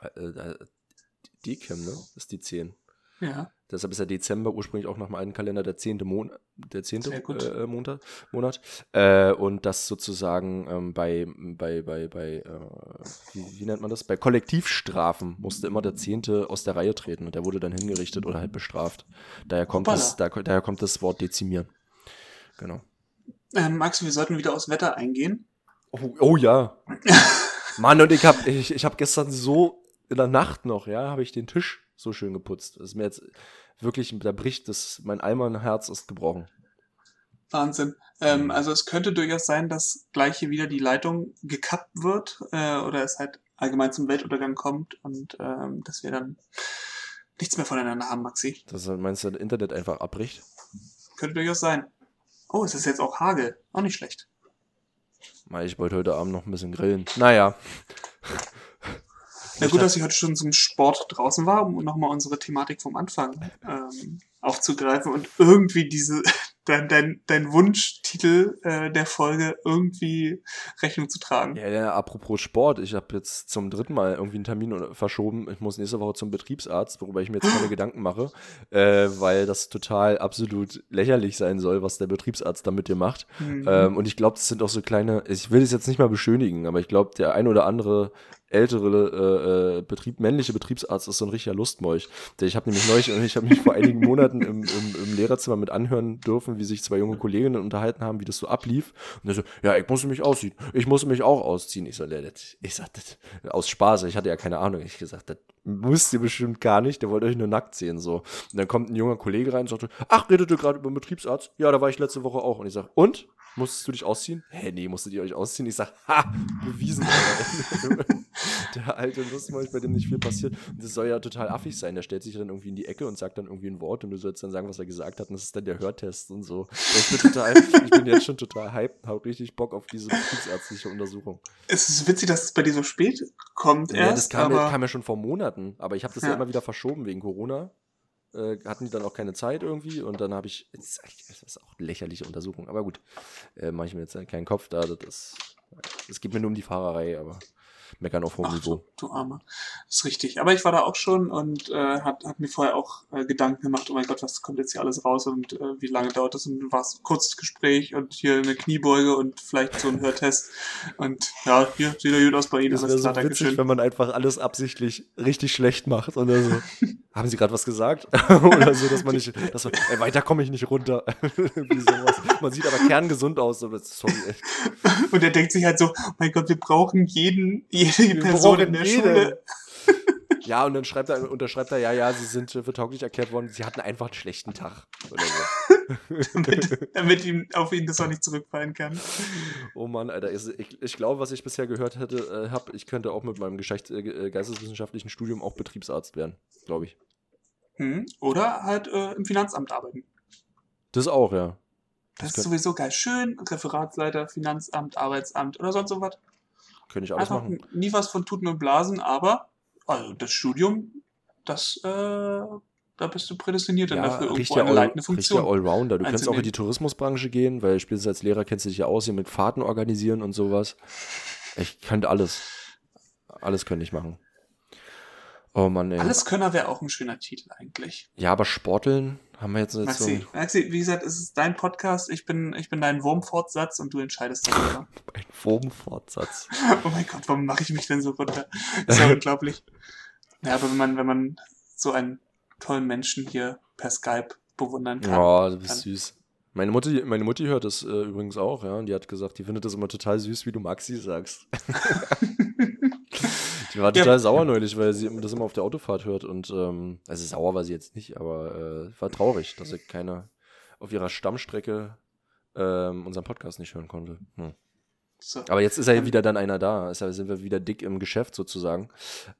äh, äh, Decem, ne? Ist die 10. Ja. Deshalb ist der Dezember ursprünglich auch nach dem alten Kalender der zehnte, Mon der zehnte äh, Monat. Monat. Äh, und das sozusagen ähm, bei, bei, bei, bei äh, wie, wie nennt man das? Bei Kollektivstrafen musste immer der Zehnte aus der Reihe treten und der wurde dann hingerichtet oder halt bestraft. Daher kommt, das, da, daher kommt das Wort dezimieren. Genau. Ähm, Max, wir sollten wieder aufs Wetter eingehen. Oh, oh ja. Mann, und ich habe ich, ich hab gestern so in der Nacht noch, ja, habe ich den Tisch so schön geputzt. Das ist mir jetzt wirklich, da bricht das, mein Almanherz ist gebrochen. Wahnsinn. Ähm, also es könnte durchaus sein, dass gleich hier wieder die Leitung gekappt wird äh, oder es halt allgemein zum Weltuntergang kommt und ähm, dass wir dann nichts mehr voneinander haben, Maxi. Das meinst du, das Internet einfach abbricht? Könnte durchaus sein. Oh, es ist jetzt auch Hagel. Auch nicht schlecht. Mal, ich wollte heute Abend noch ein bisschen grillen. Naja. Na gut, dass ich heute schon zum Sport draußen war, um nochmal unsere Thematik vom Anfang ähm, aufzugreifen und irgendwie diese, dein, dein, dein Wunschtitel äh, der Folge irgendwie Rechnung zu tragen. Ja, ja, apropos Sport, ich habe jetzt zum dritten Mal irgendwie einen Termin oder- verschoben. Ich muss nächste Woche zum Betriebsarzt, worüber ich mir jetzt keine Gedanken mache, äh, weil das total absolut lächerlich sein soll, was der Betriebsarzt da mit dir macht. Mhm. Ähm, und ich glaube, das sind auch so kleine, ich will es jetzt nicht mal beschönigen, aber ich glaube, der ein oder andere ältere äh, äh, Betrieb, männliche Betriebsarzt ist so ein richtiger Lustmolch. Ich habe nämlich neulich, ich habe mich vor einigen Monaten im, im, im Lehrerzimmer mit anhören dürfen, wie sich zwei junge Kolleginnen unterhalten haben, wie das so ablief. Und er so, ja, ich muss mich ausziehen. Ich muss mich auch ausziehen. Ich so, "Nee, das- ich sag, das, aus Spaß, ich hatte ja keine Ahnung. Ich gesagt, das musst ihr bestimmt gar nicht, der wollte euch nur nackt sehen. So. Und dann kommt ein junger Kollege rein und sagte, ach, redet ihr gerade über Betriebsarzt? Ja, da war ich letzte Woche auch. Und ich sag, und? Musstest du dich ausziehen? Hä, nee, musstet ihr euch ausziehen? Ich sag, ha, bewiesen. Der alte Lustmolch, bei dem nicht viel passiert. Und das soll ja total affig sein. Der stellt sich dann irgendwie in die Ecke und sagt dann irgendwie ein Wort und du sollst dann sagen, was er gesagt hat. Und das ist dann der Hörtest und so. Ich bin total, ich bin jetzt schon total hyped, hab richtig Bock auf diese betriebsärztliche Untersuchung. Es ist witzig, dass es bei dir so spät kommt Ja, erst, das kam, aber ja, kam ja schon vor Monaten, aber ich habe das ja. Ja. immer wieder verschoben wegen Corona. Äh, hatten die dann auch keine Zeit irgendwie und dann habe ich, das ist eigentlich- das ist auch eine lächerliche Untersuchung, aber gut, äh, mache ich mir jetzt keinen Kopf da, das ist, es geht mir nur um die Fahrerei, aber meckern auf hohem Niveau. du, du Armer. Das ist richtig. Aber ich war da auch schon und äh, hat, hat mir vorher auch äh, Gedanken gemacht, oh mein Gott, was kommt jetzt hier alles raus und äh, wie lange dauert das? Und war es ein kurzes Gespräch und hier eine Kniebeuge und vielleicht so ein Hörtest. Und ja, hier sieht er gut aus bei Ihnen. Das wäre so witzig, Dankeschön. wenn man einfach alles absichtlich richtig schlecht macht oder so. Haben Sie gerade was gesagt? oder so, dass man nicht, dass man, ey, weiter komme ich nicht runter. Man sieht aber kerngesund aus, aber sorry, echt. Und er denkt sich halt so, oh mein Gott, wir brauchen jeden, jede Wir Person in der jeden. Schule. Ja, und dann schreibt er, unterschreibt er, ja, ja, sie sind äh, für tauglich erklärt worden, sie hatten einfach einen schlechten Tag. Oder so. Damit, damit ihm auf ihn das auch nicht zurückfallen kann. oh Mann, Alter, ich, ich, glaube, was ich bisher gehört hätte, äh, hab, ich könnte auch mit meinem Geschlecht, äh, äh, geisteswissenschaftlichen Studium auch Betriebsarzt werden, glaube ich. Hm. Oder halt äh, im Finanzamt arbeiten. Das auch, ja. Das, ist könnte- sowieso geil. Schön, Referatsleiter, Finanzamt, Arbeitsamt oder sonst so was. Könnte ich alles Einfach machen. nie was von Tuten und Blasen, aber also das Studium, das, äh, da bist du prädestiniert dann dafür, irgendwo richtiger eine All- leitende richtiger Funktion. Allrounder. Du kannst auch in die Tourismusbranche gehen, weil spätestens als Lehrer kennst du dich ja aus, hier mit Fahrten organisieren und sowas. Ich könnte alles. Alles könnte ich machen. Oh Mann, ey. Alleskönner wäre auch ein schöner Titel eigentlich. Ja, aber Sporteln haben wir jetzt, jetzt so Maxi, Maxi, wie gesagt, es ist dein Podcast, ich bin, ich bin dein Wurmfortsatz und du entscheidest darüber. ein Wurmfortsatz. oh mein Gott, warum mache ich mich denn so runter? ist ja unglaublich. Ja, aber wenn man, wenn man so einen tollen Menschen hier per Skype bewundern kann. Oh, du bist dann- süß. Meine Mutti, meine Mutti hört das äh, übrigens auch, ja, und die hat gesagt, die findet das immer total süß, wie du Maxi sagst. Die war Ja. total sauer neulich, weil sie das immer auf der Autofahrt hört und ähm, also sauer war sie jetzt nicht, aber äh, war traurig, dass sie keine auf ihrer Stammstrecke ähm, unseren Podcast nicht hören konnte. Hm. So. Aber jetzt ist ja wieder dann einer da. Ja, sind wir wieder dick im Geschäft sozusagen.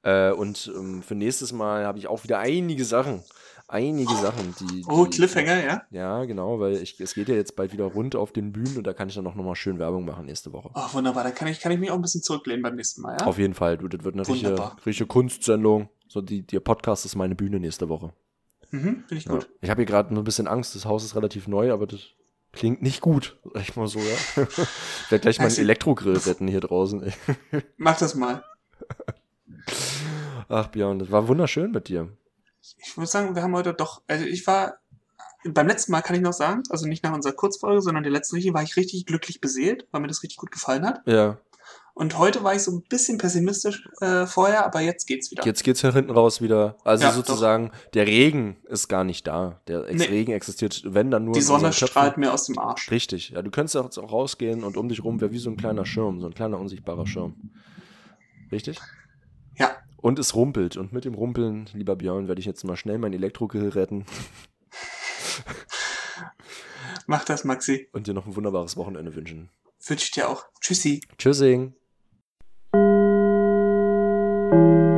Äh, und ähm, für nächstes Mal habe ich auch wieder einige Sachen. Einige Sachen, die. Oh, die, Cliffhanger, ja? Ja, genau, weil ich, es geht ja jetzt bald wieder rund auf den Bühnen und da kann ich dann auch nochmal schön Werbung machen nächste Woche. Oh, wunderbar. Dann kann ich, kann ich mich auch ein bisschen zurücklehnen beim nächsten Mal, ja? Auf jeden Fall, du, das wird eine richtige, Wunderbar. richtige Kunstsendung. So, die, der Podcast ist meine Bühne nächste Woche. Mhm, finde ich Ja. gut. Ich habe hier gerade ein bisschen Angst, das Haus ist relativ neu, aber das klingt nicht gut. Sag ich mal so, ja. ich werde gleich mal einen Also- Elektrogrill retten hier draußen. ey. Mach das mal. Ach, Björn, das war wunderschön mit dir. Ich würde sagen, wir haben heute doch, also ich war, beim letzten Mal kann ich noch sagen, also nicht nach unserer Kurzfolge, sondern der letzten richtig, war ich richtig glücklich beseelt, weil mir das richtig gut gefallen hat. Ja, Und heute war ich so ein bisschen pessimistisch äh, vorher, aber jetzt geht's wieder. jetzt geht's hier hinten raus wieder. Also Ja, sozusagen, der Regen ist gar nicht da. Der Ex Nee. Regen existiert, wenn dann nur Die Sonne strahlt mir aus dem Arsch. Richtig, ja, du könntest auch jetzt auch rausgehen und um dich rum wäre wie so ein kleiner Schirm, so ein kleiner unsichtbarer Schirm. Richtig? Ja, Und es rumpelt. Und mit dem Rumpeln, lieber Björn, werde ich jetzt mal schnell mein Elektrogrill retten mach das, Maxi. und dir noch ein wunderbares Wochenende wünschen. Wünsche ich dir auch. Tschüssi. Tschüssing. Thank you.